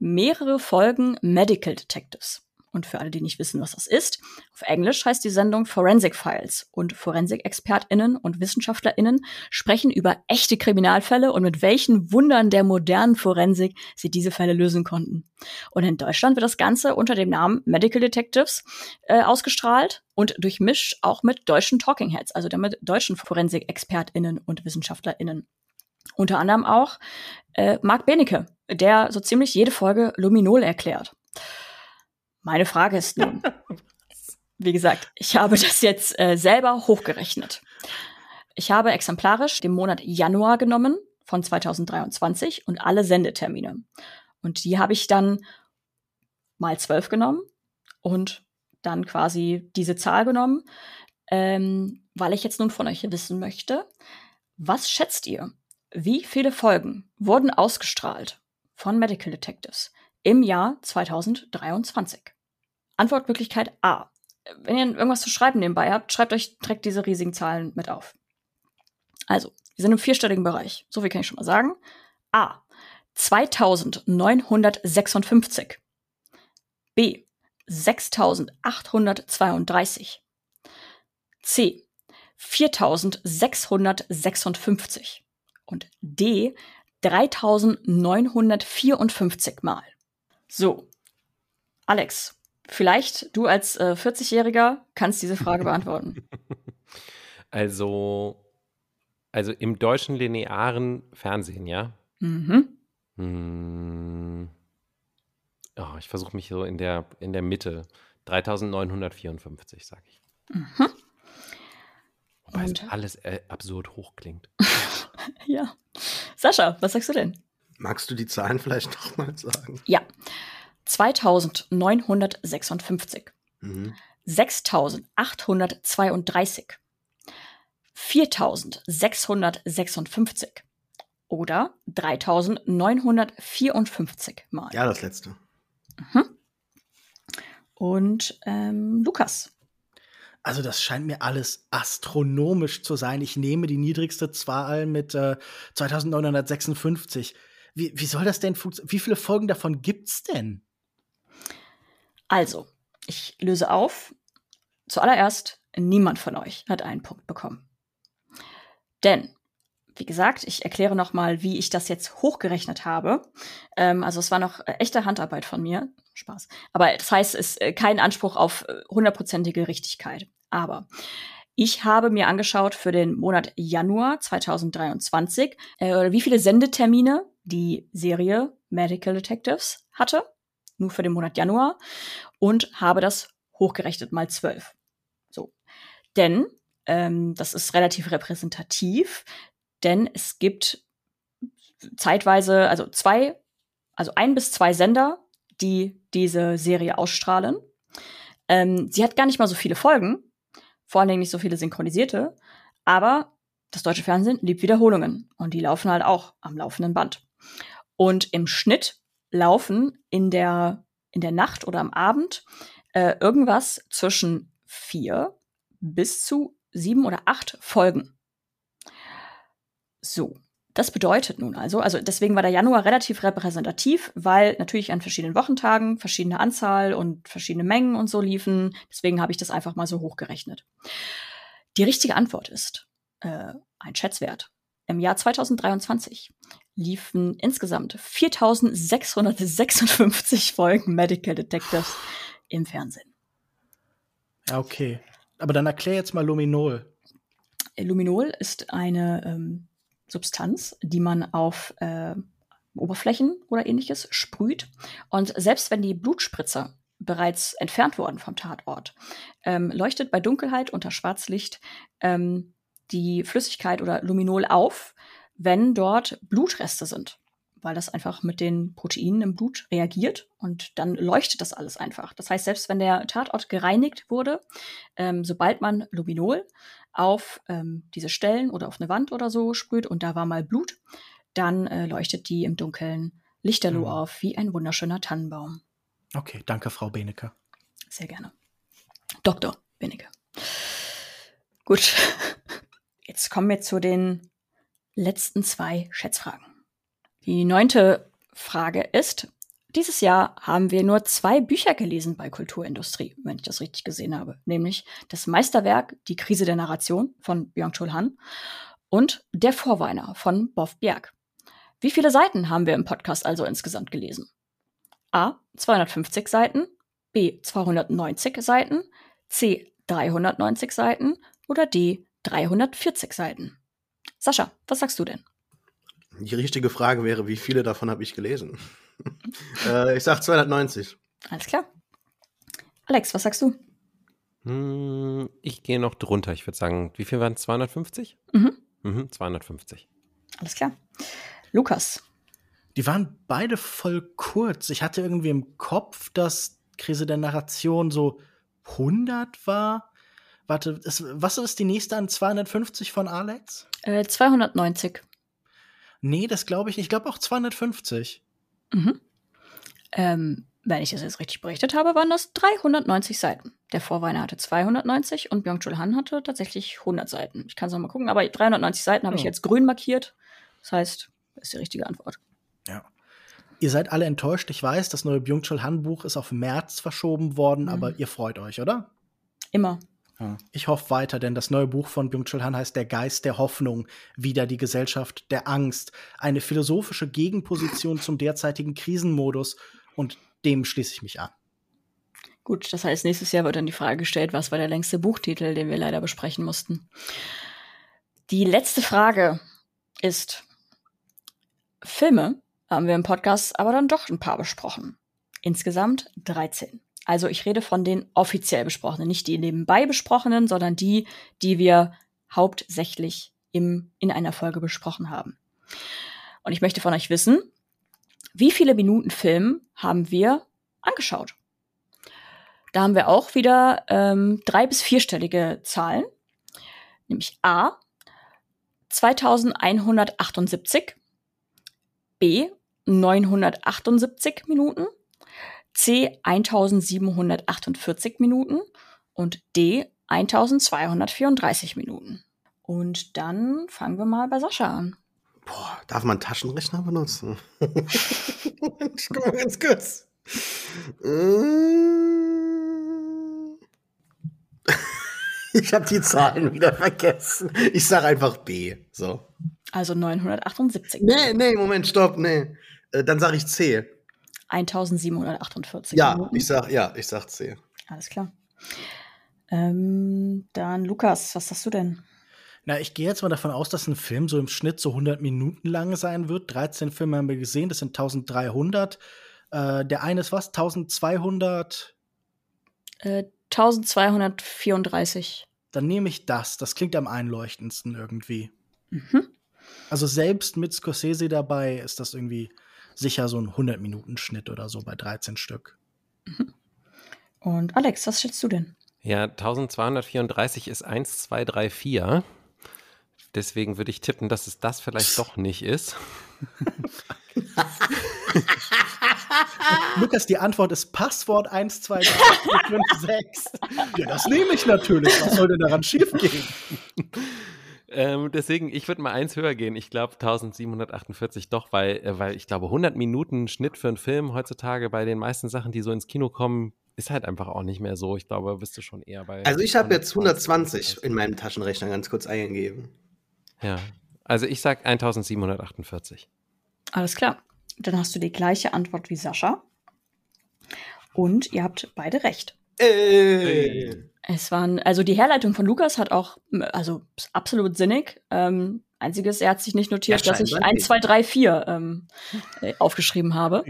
mehrere Folgen Medical Detectives. Und für alle, die nicht wissen, was das ist, auf Englisch heißt die Sendung Forensic Files und Forensik-ExpertInnen und WissenschaftlerInnen sprechen über echte Kriminalfälle und mit welchen Wundern der modernen Forensik sie diese Fälle lösen konnten. Und in Deutschland wird das Ganze unter dem Namen Medical Detectives äh, ausgestrahlt und durchmischt auch mit deutschen Talking Heads, also damit deutschen Forensik-ExpertInnen und WissenschaftlerInnen. Unter anderem auch äh, Marc Benecke, der so ziemlich jede Folge Luminol erklärt. Meine Frage ist nun, <laughs> wie gesagt, ich habe das jetzt äh, selber hochgerechnet. Ich habe exemplarisch den Monat Januar genommen von 2023 und alle Sendetermine. Und die habe ich dann mal zwölf genommen und dann quasi diese Zahl genommen, ähm, weil ich jetzt nun von euch wissen möchte, was schätzt ihr? Wie viele Folgen wurden ausgestrahlt von Medical Detectives im Jahr 2023? Antwortmöglichkeit A. Wenn ihr irgendwas zu schreiben nebenbei habt, schreibt euch direkt diese riesigen Zahlen mit auf. Also, wir sind im vierstelligen Bereich. So viel kann ich schon mal sagen. A. 2956. B. 6832. C. 4656 und D 3954 Mal. So, Alex, vielleicht du als äh, 40-Jähriger kannst diese Frage <laughs> beantworten.
Also, also im deutschen linearen Fernsehen, ja? Mhm. Hm. Oh, ich versuche mich so in der, in der Mitte. 3954, sage ich. Mhm. Wobei es alles äh, absurd hoch klingt. <laughs>
ja. Sascha, was sagst du denn?
Magst du die Zahlen vielleicht <laughs> nochmal sagen?
Ja. 2956. Mhm. 6832. 4656 oder 3954 Mal.
Ja, das letzte.
Mhm. Und ähm, Lukas,
also das scheint mir alles astronomisch zu sein. Ich nehme die niedrigste Zahl mit äh, 2956. Wie, wie soll das denn funktionieren? Wie viele Folgen davon gibt's denn?
Also, ich löse auf. Zuallererst, niemand von euch hat einen Punkt bekommen. Denn, wie gesagt, ich erkläre noch mal, wie ich das jetzt hochgerechnet habe. Ähm, also es war noch äh, echte Handarbeit von mir. Spaß. Aber das heißt, es ist äh, kein Anspruch auf äh, hundertprozentige Richtigkeit. Aber ich habe mir angeschaut für den Monat Januar 2023, äh, wie viele Sendetermine die Serie Medical Detectives hatte, nur für den Monat Januar, und habe das hochgerechnet mal zwölf. So. Denn ähm, das ist relativ repräsentativ, denn es gibt zeitweise, also zwei, also ein bis zwei Sender, die diese Serie ausstrahlen. Ähm, sie hat gar nicht mal so viele Folgen, vor allen Dingen nicht so viele synchronisierte, aber das deutsche Fernsehen liebt Wiederholungen und die laufen halt auch am laufenden Band. Und im Schnitt laufen in der, in der Nacht oder am Abend äh, irgendwas zwischen vier bis zu sieben oder acht Folgen. So, das bedeutet nun also, also deswegen war der Januar relativ repräsentativ, weil natürlich an verschiedenen Wochentagen verschiedene Anzahl und verschiedene Mengen und so liefen. Deswegen habe ich das einfach mal so hochgerechnet. Die richtige Antwort ist äh, ein Schätzwert. Im Jahr 2023 liefen insgesamt 4656 <laughs> Folgen Medical Detectives im Fernsehen.
Ja, okay. Aber dann erklär jetzt mal Luminol.
Luminol ist eine ähm, Substanz, die man auf äh, Oberflächen oder ähnliches sprüht. Und selbst wenn die Blutspritzer bereits entfernt wurden vom Tatort, ähm, leuchtet bei Dunkelheit unter Schwarzlicht ähm, die Flüssigkeit oder Luminol auf, wenn dort Blutreste sind, weil das einfach mit den Proteinen im Blut reagiert und dann leuchtet das alles einfach. Das heißt, selbst wenn der Tatort gereinigt wurde, ähm, sobald man Luminol auf ähm, diese Stellen oder auf eine Wand oder so sprüht und da war mal Blut, dann äh, leuchtet die im Dunkeln lichterloh mhm. auf, wie ein wunderschöner Tannenbaum.
Okay, danke, Frau Benecke.
Sehr gerne. Dr. Benecke. Gut, <laughs> jetzt kommen wir zu den letzten zwei Schätzfragen. Die neunte Frage ist, dieses Jahr haben wir nur zwei Bücher gelesen bei Kulturindustrie, wenn ich das richtig gesehen habe. Nämlich das Meisterwerk Die Krise der Narration von Byung-Chul Han und Der Vorweiner von Boff Bjerg. Wie viele Seiten haben wir im Podcast also insgesamt gelesen? A. 250 Seiten, B. 290 Seiten, C. 390 Seiten oder D. 340 Seiten. Sascha, was sagst du denn?
Die richtige Frage wäre, wie viele davon habe ich gelesen? <laughs> äh, ich sag 290.
Alles klar. Alex, was sagst du?
Hm, ich gehe noch drunter. Ich würde sagen, wie viel waren es? 250?
Mhm.
Mhm, 250.
Alles klar. Lukas.
Die waren beide voll kurz. Ich hatte irgendwie im Kopf, dass Krise der Narration so 100 war. Warte, ist, was ist die nächste an 250 von Alex?
Äh, 290.
Nee, das glaube ich nicht. Ich glaube auch 250.
Mhm. Ähm, wenn ich das jetzt richtig berichtet habe, waren das 390 Seiten. Der Vorweiner hatte 290 und Byung-Chul Han hatte tatsächlich 100 Seiten. Ich kann es noch mal gucken, aber 390 Seiten habe ich
Oh.
jetzt grün markiert. Das heißt, das ist die richtige Antwort.
Ja. Ihr seid alle enttäuscht. Ich weiß, das neue Byung-Chul Han-Buch ist auf März verschoben worden,
Mhm.
aber ihr freut euch, oder?
Immer.
Ich hoffe weiter, denn das neue Buch von Byung-Chul Han heißt Der Geist der Hoffnung, wieder die Gesellschaft der Angst, eine philosophische Gegenposition zum derzeitigen Krisenmodus und dem schließe ich mich an.
Gut, das heißt, nächstes Jahr wird dann die Frage gestellt, was war der längste Buchtitel, den wir leider besprechen mussten. Die letzte Frage ist, Filme haben wir im Podcast aber dann doch ein paar besprochen. Insgesamt 13. Also ich rede von den offiziell besprochenen, nicht die nebenbei besprochenen, sondern die, die wir hauptsächlich im, in einer Folge besprochen haben. Und ich möchte von euch wissen, wie viele Minuten Film haben wir angeschaut? Da haben wir auch wieder ähm, drei- bis vierstellige Zahlen, nämlich A 2178, B 978 Minuten, C 1748 Minuten und D 1234 Minuten. Und dann fangen wir mal bei Sascha an.
Boah, darf man Taschenrechner benutzen? <laughs> ich guck mal ganz kurz. Mm. Ich habe die Zahlen wieder vergessen. Ich sage einfach B. So.
Also 978.
Nee, nee, Moment, stopp, nee. Äh, dann sage ich C.
1748
Ja,
Minuten.
ich sag, ja, ich sag C.
Alles klar. Ähm, dann Lukas, was sagst du denn?
Na, ich gehe jetzt mal davon aus, dass ein Film so im Schnitt so 100 Minuten lang sein wird. 13 Filme haben wir gesehen, das sind 1300. Äh, der eine ist was? 1200?
Äh, 1234.
Dann nehme ich das. Das klingt am einleuchtendsten irgendwie.
Mhm.
Also selbst mit Scorsese dabei ist das irgendwie sicher so ein 100-Minuten-Schnitt oder so bei 13 Stück.
Und Alex, was schätzt du denn?
Ja, 1234 ist 1, 2, 3, 4. Deswegen würde ich tippen, dass es das vielleicht doch nicht ist. <laughs>
Lukas, die Antwort ist Passwort 1, 2, 3, 4, 5, 6. Ja, das nehme ich natürlich. Was soll denn daran schiefgehen?
Ähm, deswegen, ich würde mal eins höher gehen. Ich glaube 1748 doch, weil, äh, weil ich glaube 100 Minuten Schnitt für einen Film heutzutage bei den meisten Sachen, die so ins Kino kommen, ist halt einfach auch nicht mehr so. Ich glaube, bist du schon eher bei.
Also ich habe jetzt
120
120 in meinem Taschenrechner ganz kurz eingegeben.
Ja. Also ich sag 1748.
Alles klar. Dann hast du die gleiche Antwort wie Sascha. Und ihr habt beide recht.
Ey.
Es waren, also die Herleitung von Lukas hat auch, also absolut sinnig. Ähm, einziges, er hat sich nicht notiert,
Ja,
dass ich
scheinbar
1,
nicht.
2, 3, 4 ähm, <laughs> äh, aufgeschrieben habe.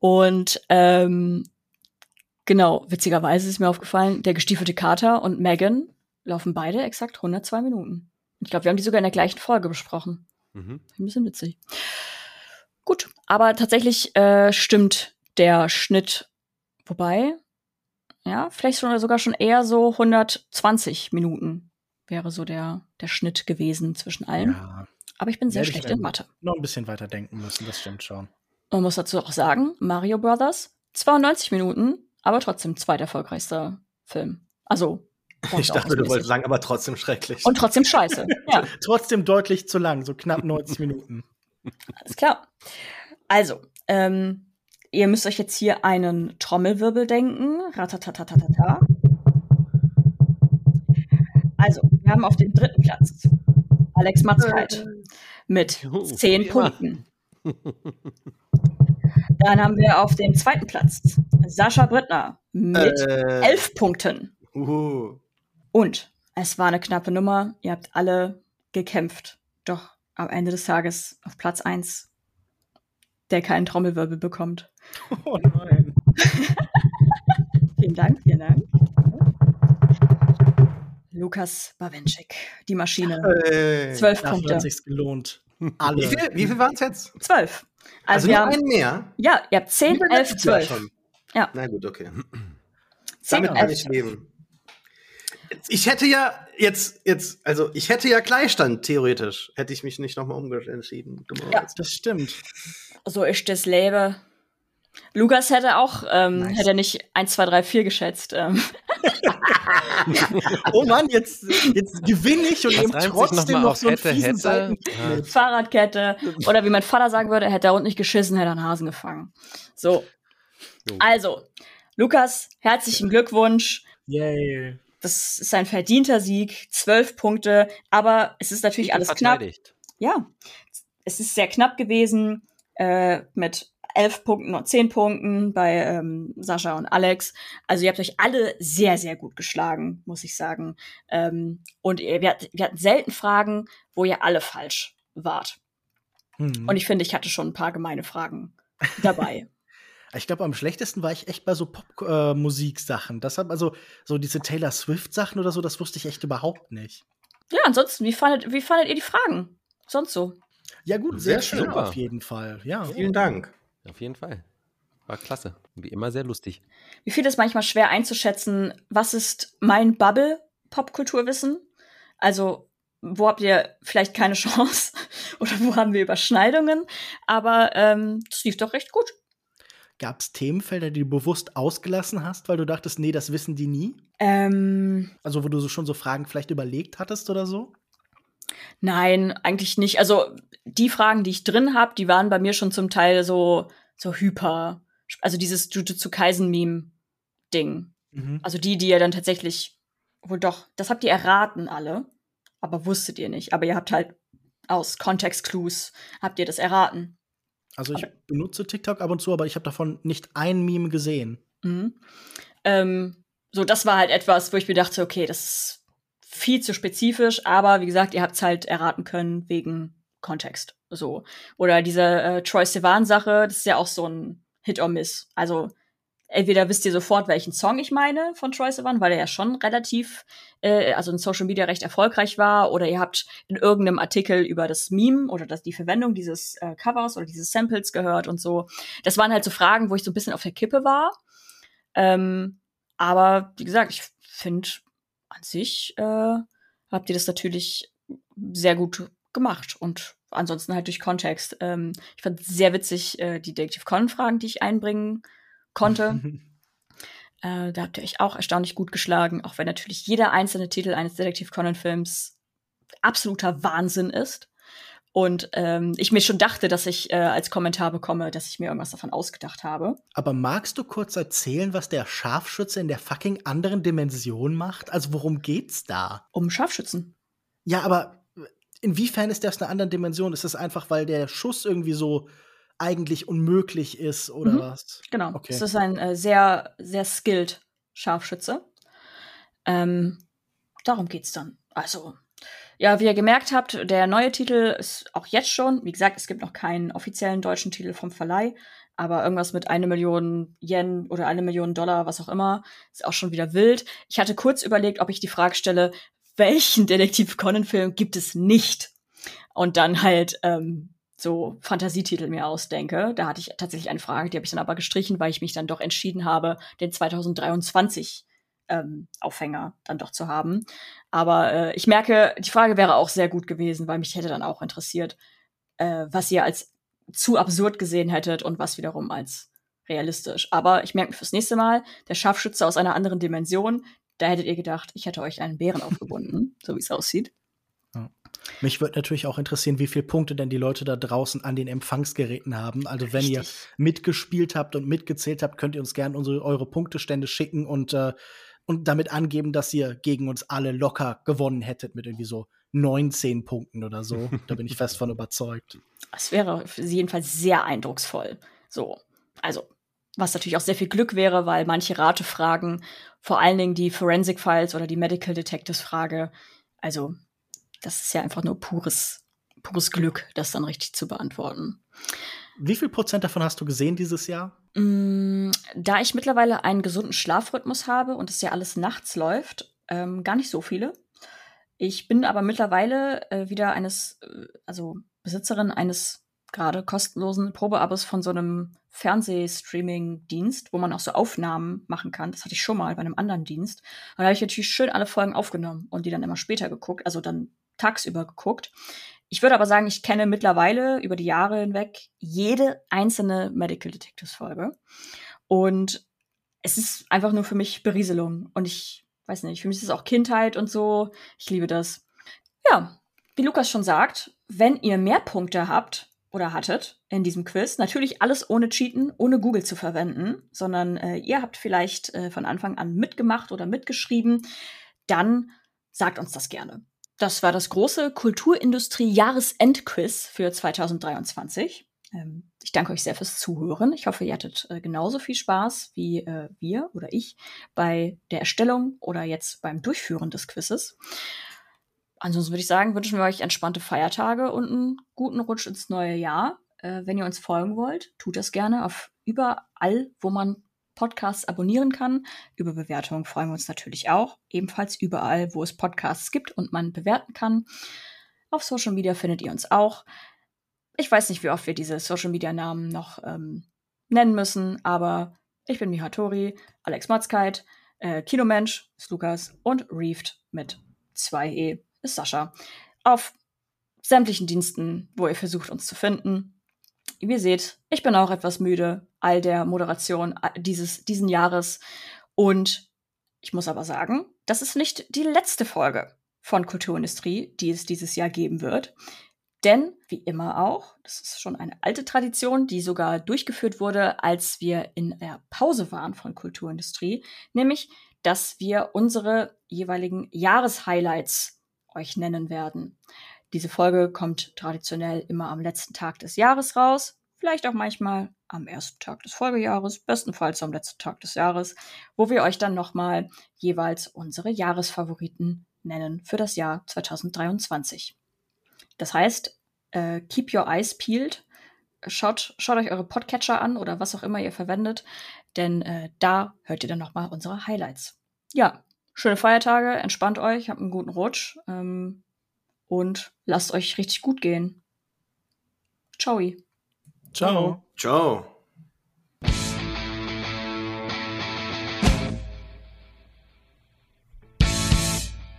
Und ähm, genau, witzigerweise ist mir aufgefallen, der gestiefelte Kater und Megan laufen beide exakt 102 Minuten. Ich glaube, wir haben die sogar in der gleichen Folge besprochen.
Mhm.
Ein bisschen witzig. Gut, aber tatsächlich äh, stimmt der Schnitt. Wobei, ja, vielleicht schon, sogar schon eher so 120 Minuten wäre so der, der Schnitt gewesen zwischen allen.
Ja,
Aber ich bin sehr
ich
schlecht in Mathe.
noch ein bisschen weiter denken müssen, das stimmt schon.
Man muss dazu auch sagen, Mario Brothers, 92 Minuten, aber trotzdem zweiterfolgreichster Film. Also, <laughs>
Ich dachte, du wolltest sagen, aber trotzdem schrecklich.
Und trotzdem scheiße. ja. <laughs>
Trotzdem deutlich zu lang, so knapp 90 Minuten.
Alles klar. Also, ähm, ihr müsst euch jetzt hier einen Trommelwirbel denken. Ratatatatata. Also, wir haben auf dem dritten Platz Alex Matzkeit mit
Juhu,
zehn. Punkten. Dann haben wir auf dem zweiten Platz Sascha Brittner mit
Äh,
elf Punkten.
uhu.
Und es war eine knappe Nummer. Ihr habt alle gekämpft. Doch am Ende des Tages auf Platz eins, der keinen Trommelwirbel bekommt. <laughs>
Oh nein. <laughs>
Vielen Dank, vielen Dank. Lukas Bawenschik, die Maschine.
Äh,
Zwölf
Dafür
Punkte.
hat sich's gelohnt. Alle. <laughs>
Wie viel, wie viel waren es jetzt?
Zwölf. Also,
Also,
wir
nur
haben,
einen mehr?
ja, ihr habt zehn, elf, zwölf. Ja.
Na gut, okay.
Zehn,
Damit kann ich leben. Ich hätte ja jetzt, jetzt, also ich hätte ja Gleichstand, theoretisch. Hätte ich mich nicht nochmal umentschieden. dummerweise.
Das stimmt.
So ist das Leben. Lukas hätte auch, ähm,
Nice.
hätte er nicht 1, 2, 3, 4 geschätzt. Ähm, <laughs>
Oh Mann, jetzt, jetzt gewinne ich und eben trotzdem
noch mal
noch so einen
hätte,
fiesen
hätte. Ja.
Fahrradkette. Oder wie mein Vater sagen würde, hätte er unten nicht geschissen, hätte er einen Hasen gefangen. So.
Jo.
Also, Lukas, herzlichen Glückwunsch.
Yay.
Das ist ein verdienter Sieg. Zwölf Punkte. Aber es ist natürlich alles knapp. Ja. Es ist sehr knapp gewesen. Äh, mit elf Punkten und zehn Punkten bei ähm, Sascha und Alex. Also ihr habt euch alle sehr, sehr gut geschlagen, muss ich sagen. Ähm, und ihr, wir, hatten- wir hatten selten Fragen, wo ihr alle falsch wart.
Hm.
Und ich finde, ich hatte schon ein paar gemeine Fragen dabei. <laughs>
Ich glaube, am schlechtesten war ich echt bei so Pop-Musik-Sachen. Deshalb, also, so diese Taylor Swift-Sachen oder so, das wusste ich echt überhaupt nicht.
ja, ansonsten, wie fandet, wie fandet ihr die Fragen? Sonst so.
Ja, gut, sehr,
Sehr
schön
schön.
auf jeden Fall. Ja.
Vielen Dank.
Auf jeden Fall. War klasse. Wie immer sehr lustig.
Wie viel ist manchmal schwer einzuschätzen, was ist mein Bubble-Popkulturwissen? Also, wo habt ihr vielleicht keine <laughs> Chance? Oder wo haben wir Überschneidungen? Aber ähm, das lief doch recht gut.
Gab es Themenfelder, die du bewusst ausgelassen hast, weil du dachtest, nee, das wissen die nie?
Ähm,
Also, wo du so schon so Fragen vielleicht überlegt hattest oder so?
nein, eigentlich nicht. Also, die Fragen, die ich drin habe, die waren bei mir schon zum Teil so, so hyper. Also, dieses Jujutsu Kaisen-Meme-Ding.
Mhm.
Also die, die ihr dann tatsächlich wohl doch, das habt ihr erraten alle, aber wusstet ihr nicht. Aber ihr habt halt aus Kontext-Clues habt ihr das erraten.
Also, ich benutze TikTok ab und zu, aber ich habe davon nicht ein Meme gesehen.
Mhm. Ähm, so, das war halt etwas, wo ich mir dachte, okay, das ist viel zu spezifisch, aber wie gesagt, ihr habt es halt erraten können wegen Kontext. So. Oder diese äh, Troy Sivan-Sache, das ist ja auch so ein Hit or Miss. Also entweder wisst ihr sofort, welchen Song ich meine von Troy Sivan, weil er ja schon relativ, äh, also in Social Media recht erfolgreich war, oder ihr habt in irgendeinem Artikel über das Meme oder das, die Verwendung dieses äh, Covers oder dieses Samples gehört und so. Das waren halt so Fragen, wo ich so ein bisschen auf der Kippe war. Ähm, aber wie gesagt, ich finde an sich äh, habt ihr das natürlich sehr gut gemacht und ansonsten halt durch Kontext. Ähm, ich fand sehr witzig äh, die Detective Conan-Fragen, die ich einbringen konnte. <laughs> äh, da habt ihr euch auch erstaunlich gut geschlagen, auch wenn natürlich jeder einzelne Titel eines Detective Conan-Films absoluter Wahnsinn ist. Und ähm, ich mir schon dachte, dass ich äh, als Kommentar bekomme, dass ich mir irgendwas davon ausgedacht habe.
Aber magst du kurz erzählen, was der Scharfschütze in der fucking anderen Dimension macht? Also, worum geht's da?
Um Scharfschützen.
Ja, aber inwiefern ist das eine andere Dimension? Ist das einfach, weil der Schuss irgendwie so eigentlich unmöglich ist oder
Mhm.
was?
Genau.
Okay.
Es ist ein äh, sehr, sehr skilled Scharfschütze. Ähm, darum geht's dann. Also, ja, wie ihr gemerkt habt, der neue Titel ist auch jetzt schon, wie gesagt, es gibt noch keinen offiziellen deutschen Titel vom Verleih, aber irgendwas mit eine Million Yen oder eine Million Dollar, was auch immer, ist auch schon wieder wild. Ich hatte kurz überlegt, ob ich die Frage stelle, welchen Detektiv Conan-Film gibt es nicht? Und dann halt ähm, so Fantasietitel mir ausdenke. Da hatte ich tatsächlich eine Frage, die habe ich dann aber gestrichen, weil ich mich dann doch entschieden habe, den 2023 ähm, Aufhänger dann doch zu haben. Aber äh, ich merke, die Frage wäre auch sehr gut gewesen, weil mich hätte dann auch interessiert, äh, was ihr als zu absurd gesehen hättet und was wiederum als realistisch. Aber ich merke mir fürs nächste Mal, der Scharfschütze aus einer anderen Dimension, da hättet ihr gedacht, ich hätte euch einen Bären <laughs> aufgebunden, so wie es aussieht.
Mich würde natürlich auch interessieren, wie viele Punkte denn die Leute da draußen an den Empfangsgeräten haben. Also wenn Richtig. ihr mitgespielt habt und mitgezählt habt, könnt ihr uns gerne unsere, eure Punktestände schicken und, äh, und damit angeben, dass ihr gegen uns alle locker gewonnen hättet mit irgendwie so 19 Punkten oder so. da bin ich fest von überzeugt.
Das wäre jedenfalls sehr eindrucksvoll. So, also was natürlich auch sehr viel Glück wäre, weil manche Ratefragen, vor allen Dingen die Forensic Files oder die Medical Detectives Frage, also das ist ja einfach nur pures, pures Glück, das dann richtig zu beantworten.
Wie viel Prozent davon hast du gesehen dieses Jahr?
Mm, da ich mittlerweile einen gesunden Schlafrhythmus habe und es ja alles nachts läuft, ähm, gar nicht so viele. Ich bin aber mittlerweile äh, wieder eines, äh, also Besitzerin eines gerade kostenlosen Probeabos von so einem Fernsehstreaming-Dienst, wo man auch so Aufnahmen machen kann. Das hatte ich schon mal bei einem anderen Dienst. Und da habe ich natürlich schön alle Folgen aufgenommen und die dann immer später geguckt, also dann tagsüber geguckt. Ich würde aber sagen, ich kenne mittlerweile über die Jahre hinweg jede einzelne Medical Detectives Folge. Und es ist einfach nur für mich Berieselung. Und ich weiß nicht, für mich ist es auch Kindheit und so. Ich liebe das. Ja, wie Lukas schon sagt, wenn ihr mehr Punkte habt oder hattet in diesem Quiz, natürlich alles ohne Cheaten, ohne Google zu verwenden, sondern äh, ihr habt vielleicht äh, von Anfang an mitgemacht oder mitgeschrieben, dann sagt uns das gerne. Das war das große Kulturindustrie-Jahresendquiz für 2023. Ähm, ich danke euch sehr fürs Zuhören. Ich hoffe, ihr hattet äh, genauso viel Spaß wie äh, wir oder ich bei der Erstellung oder jetzt beim Durchführen des Quizzes. Ansonsten würde ich sagen, wünschen wir euch entspannte Feiertage und einen guten Rutsch ins neue Jahr. Äh, wenn ihr uns folgen wollt, tut das gerne auf überall, wo man Podcasts abonnieren kann. Über Bewertungen freuen wir uns natürlich auch. Ebenfalls überall, wo es Podcasts gibt und man bewerten kann. Auf Social Media findet ihr uns auch. Ich weiß nicht, wie oft wir diese Social Media Namen noch ähm, nennen müssen, aber ich bin Mihatori, Alex Matzkeit, äh, Kinomensch ist Lukas und Reefed mit 2e ist Sascha. Auf sämtlichen Diensten, wo ihr versucht, uns zu finden. Wie ihr seht, ich bin auch etwas müde, all der Moderation dieses, diesen Jahres. Und ich muss aber sagen, das ist nicht die letzte Folge von Kulturindustrie, die es dieses Jahr geben wird. Denn, wie immer auch, das ist schon eine alte Tradition, die sogar durchgeführt wurde, als wir in der Pause waren von Kulturindustrie, nämlich, dass wir unsere jeweiligen Jahreshighlights euch nennen werden. Diese Folge kommt traditionell immer am letzten Tag des Jahres raus, vielleicht auch manchmal am ersten Tag des Folgejahres, bestenfalls am letzten Tag des Jahres, wo wir euch dann nochmal jeweils unsere Jahresfavoriten nennen für das Jahr 2023. Das heißt, äh, keep your eyes peeled. Schaut, schaut euch eure Podcatcher an oder was auch immer ihr verwendet, denn äh, da hört ihr dann nochmal unsere Highlights. Ja, schöne Feiertage, entspannt euch, habt einen guten Rutsch. Ähm, und lasst euch richtig gut gehen. Ciao.
Ciao.
Ciao.